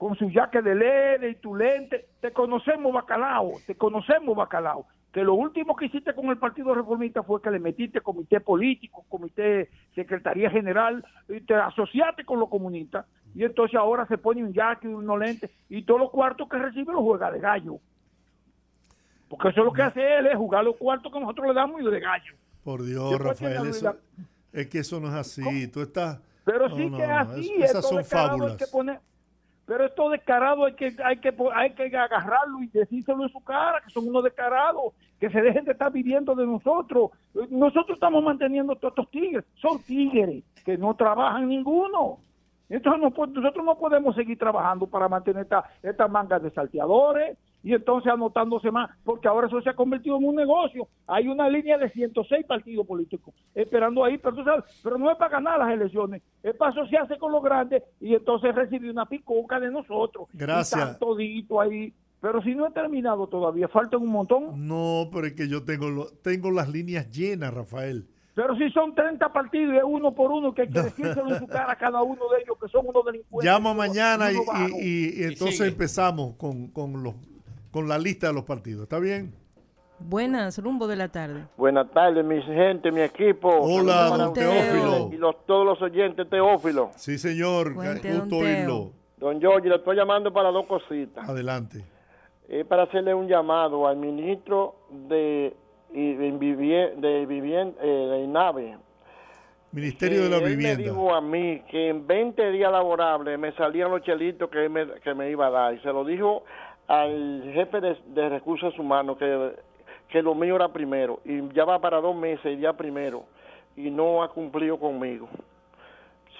Con su jaque de lede y tu lente. Te conocemos, bacalao. Te conocemos, bacalao. Que lo último que hiciste con el Partido Reformista fue que le metiste comité político, comité secretaría general, y te asociaste con los comunistas. Y entonces ahora se pone un jaque y unos lentes. Y todos los cuartos que recibe los juega de gallo. Porque eso es lo que hace él, es jugar los cuartos que nosotros le damos y de gallo. Por Dios, Después Rafael, eso, es que eso no es así. Tú estás... Pero no, sí no, que así, es- esas son fábulas. hay que poner, pero esto descarado hay que, hay que hay que agarrarlo y decírselo en su cara, que son unos descarados, que se dejen de estar viviendo de nosotros. Nosotros estamos manteniendo todos estos tigres, son tigres que no trabajan ninguno. Entonces nosotros no podemos seguir trabajando para mantener esta- estas mangas de salteadores y entonces anotándose más, porque ahora eso se ha convertido en un negocio. Hay una línea de 106 partidos políticos esperando ahí, pero tú sabes, pero no es para ganar las elecciones, es para asociarse con los grandes y entonces recibir una picoca de nosotros. Gracias. Y están todito ahí. Pero si no he terminado todavía, faltan un montón. No, pero es que yo tengo, lo- tengo las líneas llenas, Rafael. Pero si son 30 partidos y es uno por uno que hay que *laughs* decírselo en su cara a cada uno de ellos que son unos delincuentes. Llama mañana y, uno y- y- y entonces empezamos con, con, los, con la lista de los partidos. ¿Está bien? Buenas, rumbo de la tarde. Buenas tardes, mi gente, mi equipo. Hola, don Teófilo. Y los, todos los oyentes, Teófilo. Sí, señor. Cuente, Gusto don oírlo. Don George, le estoy llamando para dos cositas. Adelante. Es para hacerle un llamado al ministro de, de, de, eh, de INAVE. Ministerio de la él Vivienda. me dijo a mí que en 20 días laborables me salían los chelitos que, él me, que me iba a dar. Y se lo dijo al jefe de, recursos humanos que, que lo mío era primero. Y ya va para dos meses, día primero. Y no ha cumplido conmigo.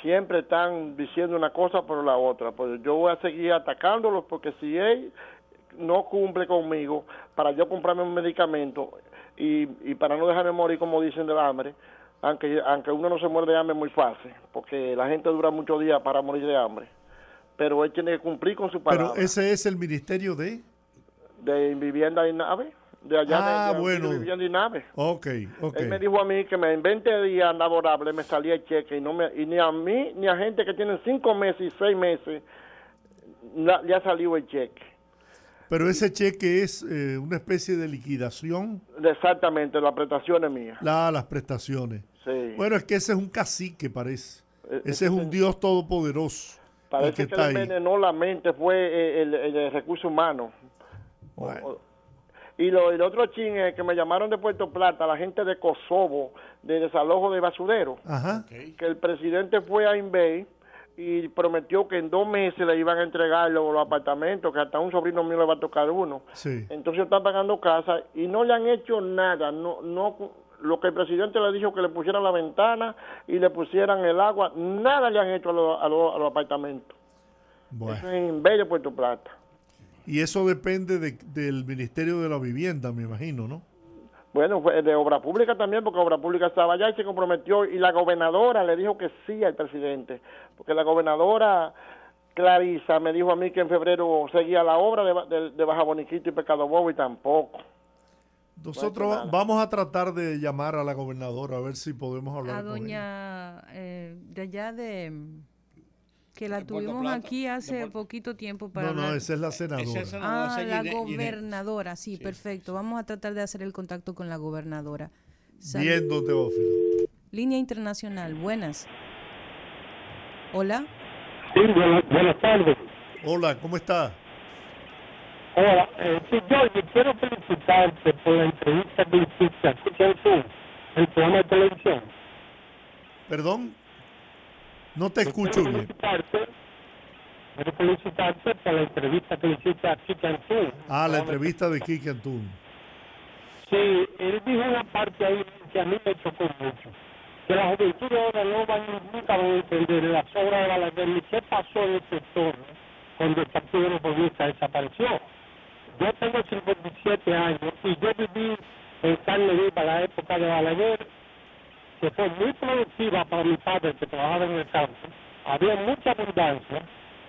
Siempre están diciendo una cosa por la otra. Pues yo voy a seguir atacándolos porque si él no cumple conmigo para yo comprarme un medicamento y, y para no dejarme morir como dicen del hambre, aunque aunque uno no se muere de hambre muy fácil, porque la gente dura muchos días para morir de hambre, pero él tiene que cumplir con su palabra Pero ese es el ministerio de... de vivienda y nave, de allá Ah, de, de- bueno. vivienda y nave. Ok, ok. Él me dijo a mí que me, en 20 días laborables me salía el cheque y no me y ni a mí ni a gente que tienen 5 meses y 6 meses ha salido el cheque. Pero ese cheque es eh, una especie de liquidación, Exactamente, la prestación es mía. la, las prestaciones. Sí. Bueno, es que ese es un cacique, parece. Eh, Ese es un Dios todopoderoso. Parece que que, está le ahí. envenenó la mente fue eh, el, el, el recurso humano. Y lo, el otro chin es que me llamaron de Puerto Plata, la gente de Kosovo, de desalojo de basurero, Ajá. que el presidente fue a Inbay y prometió que en dos meses le iban a entregar los, los apartamentos, que hasta un sobrino mío le va a tocar uno. Sí. Entonces están pagando casa y no le han hecho nada, no, no, lo que el presidente le dijo que le pusieran la ventana y le pusieran el agua, nada le han hecho a los, a los, a los apartamentos. Bueno. Eso es en Bella, Puerto Plata. Y eso depende de- del Ministerio de la Vivienda, me imagino, ¿no? Bueno, fue de Obra Pública también, porque Obra Pública estaba allá y se comprometió, y la gobernadora le dijo que sí al presidente, porque la gobernadora Clarisa me dijo a mí que en febrero seguía la obra de, de- de Baja Boniquito y Pecado Bobo y tampoco. Nosotros No vamos a tratar de llamar a la gobernadora a ver si podemos hablar A con ella. doña eh, de allá de Que la tuvimos aquí hace poquito tiempo para No, no, hablar. esa es la senadora. Ah, la gobernadora, sí, perfecto. Vamos a tratar de hacer el contacto con la gobernadora. Bien, don Teófilo. Línea internacional, buenas. Hola. Sí, buenas, buenas tardes. Hola, ¿cómo está? Hola, eh, Jorge, quiero felicitarte por la entrevista que hiciste a Chicken Soup, el programa de televisión. Perdón, no te escucho Quiero bien. felicitarte, quiero felicitarte por la entrevista que hiciste a Chicken Soup. Ah, la entrevista de Kike Antún. Sí, él dijo una parte ahí que a mí me chocó mucho. Que la juventud ahora no va nunca a entender las obras de Balaguer ni qué pasó en ese entorno cuando el Partido Reformista desapareció. Yo tengo 57 años y yo viví en carne viva la época de Balaguer, que fue muy productiva para mi padre que trabajaba en el campo. Había mucha abundancia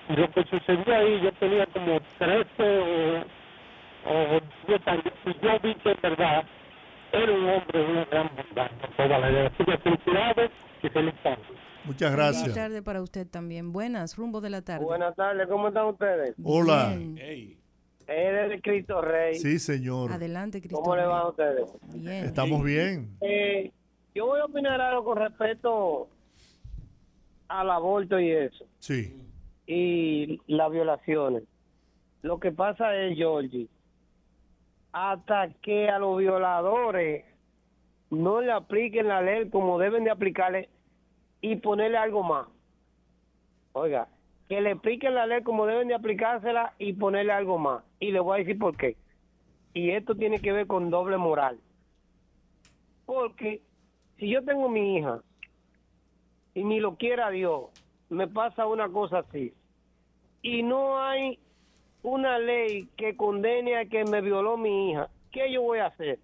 y lo que sucedió ahí, yo tenía como 13 o o 10 años, y yo vi que en verdad era un hombre de una gran bondad. por Balaguer. Así que felicidades y feliz tarde. Muchas Buenas gracias. tardes para usted también. Buenas, rumbo de la tarde. Buenas tardes, ¿cómo están ustedes? Hola. Eres de Cristo Rey. Sí, señor. Adelante, Cristo. ¿Cómo le va a ustedes? Bien. Estamos bien. Eh, yo voy a opinar algo con respecto al aborto y eso, Sí. y las violaciones. Lo que pasa es, Georgie, hasta que a los violadores no le apliquen la ley como deben de aplicarle y ponerle algo más. Oiga, que le apliquen la ley como deben de aplicársela y ponerle algo más. Y le voy a decir por qué. Y esto tiene que ver con doble moral. Porque si yo tengo mi hija y ni lo quiera Dios, me pasa una cosa así. Y no hay una ley que condene a que me violó mi hija. ¿Qué yo voy a hacer?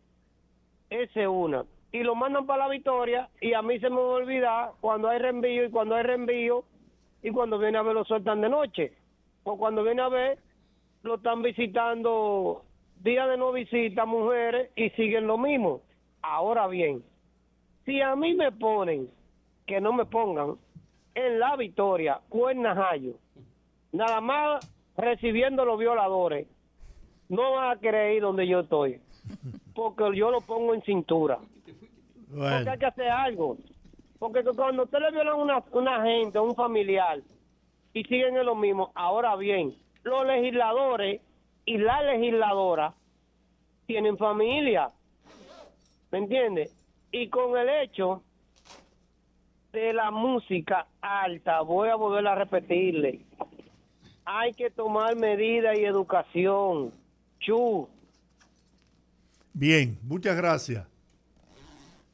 Esa es una. Y lo mandan para la victoria y a mí se me va a olvidar cuando hay reenvío y cuando hay reenvío y cuando viene a ver lo sueltan de noche. O cuando viene a ver lo están visitando día de no visita mujeres y siguen lo mismo. Ahora bien, si a mí me ponen, que no me pongan, en la victoria o en Najayo, nada más recibiendo los violadores, no van a ir donde yo estoy, porque yo lo pongo en cintura. Porque hay que hacer algo. Porque cuando usted le violan a una, una gente, a un familiar, y siguen en lo mismo, ahora bien, los legisladores y la legisladora tienen familia. ¿Me entiende? Y con el hecho de la música alta, voy a volver a repetirle, hay que tomar medidas y educación. Chu. Bien, muchas gracias.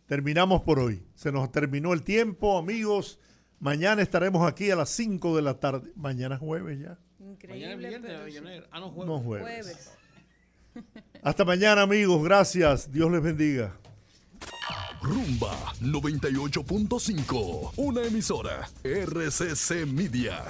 Terminamos por hoy. Se nos terminó el tiempo, amigos. Mañana estaremos aquí a las 5 de la tarde. Mañana es jueves ya. Mañana es viernes. Ah, no, jueves. No, jueves. Hasta mañana, amigos. Gracias. Dios les bendiga. Rumba 98.5, una emisora RCC Media.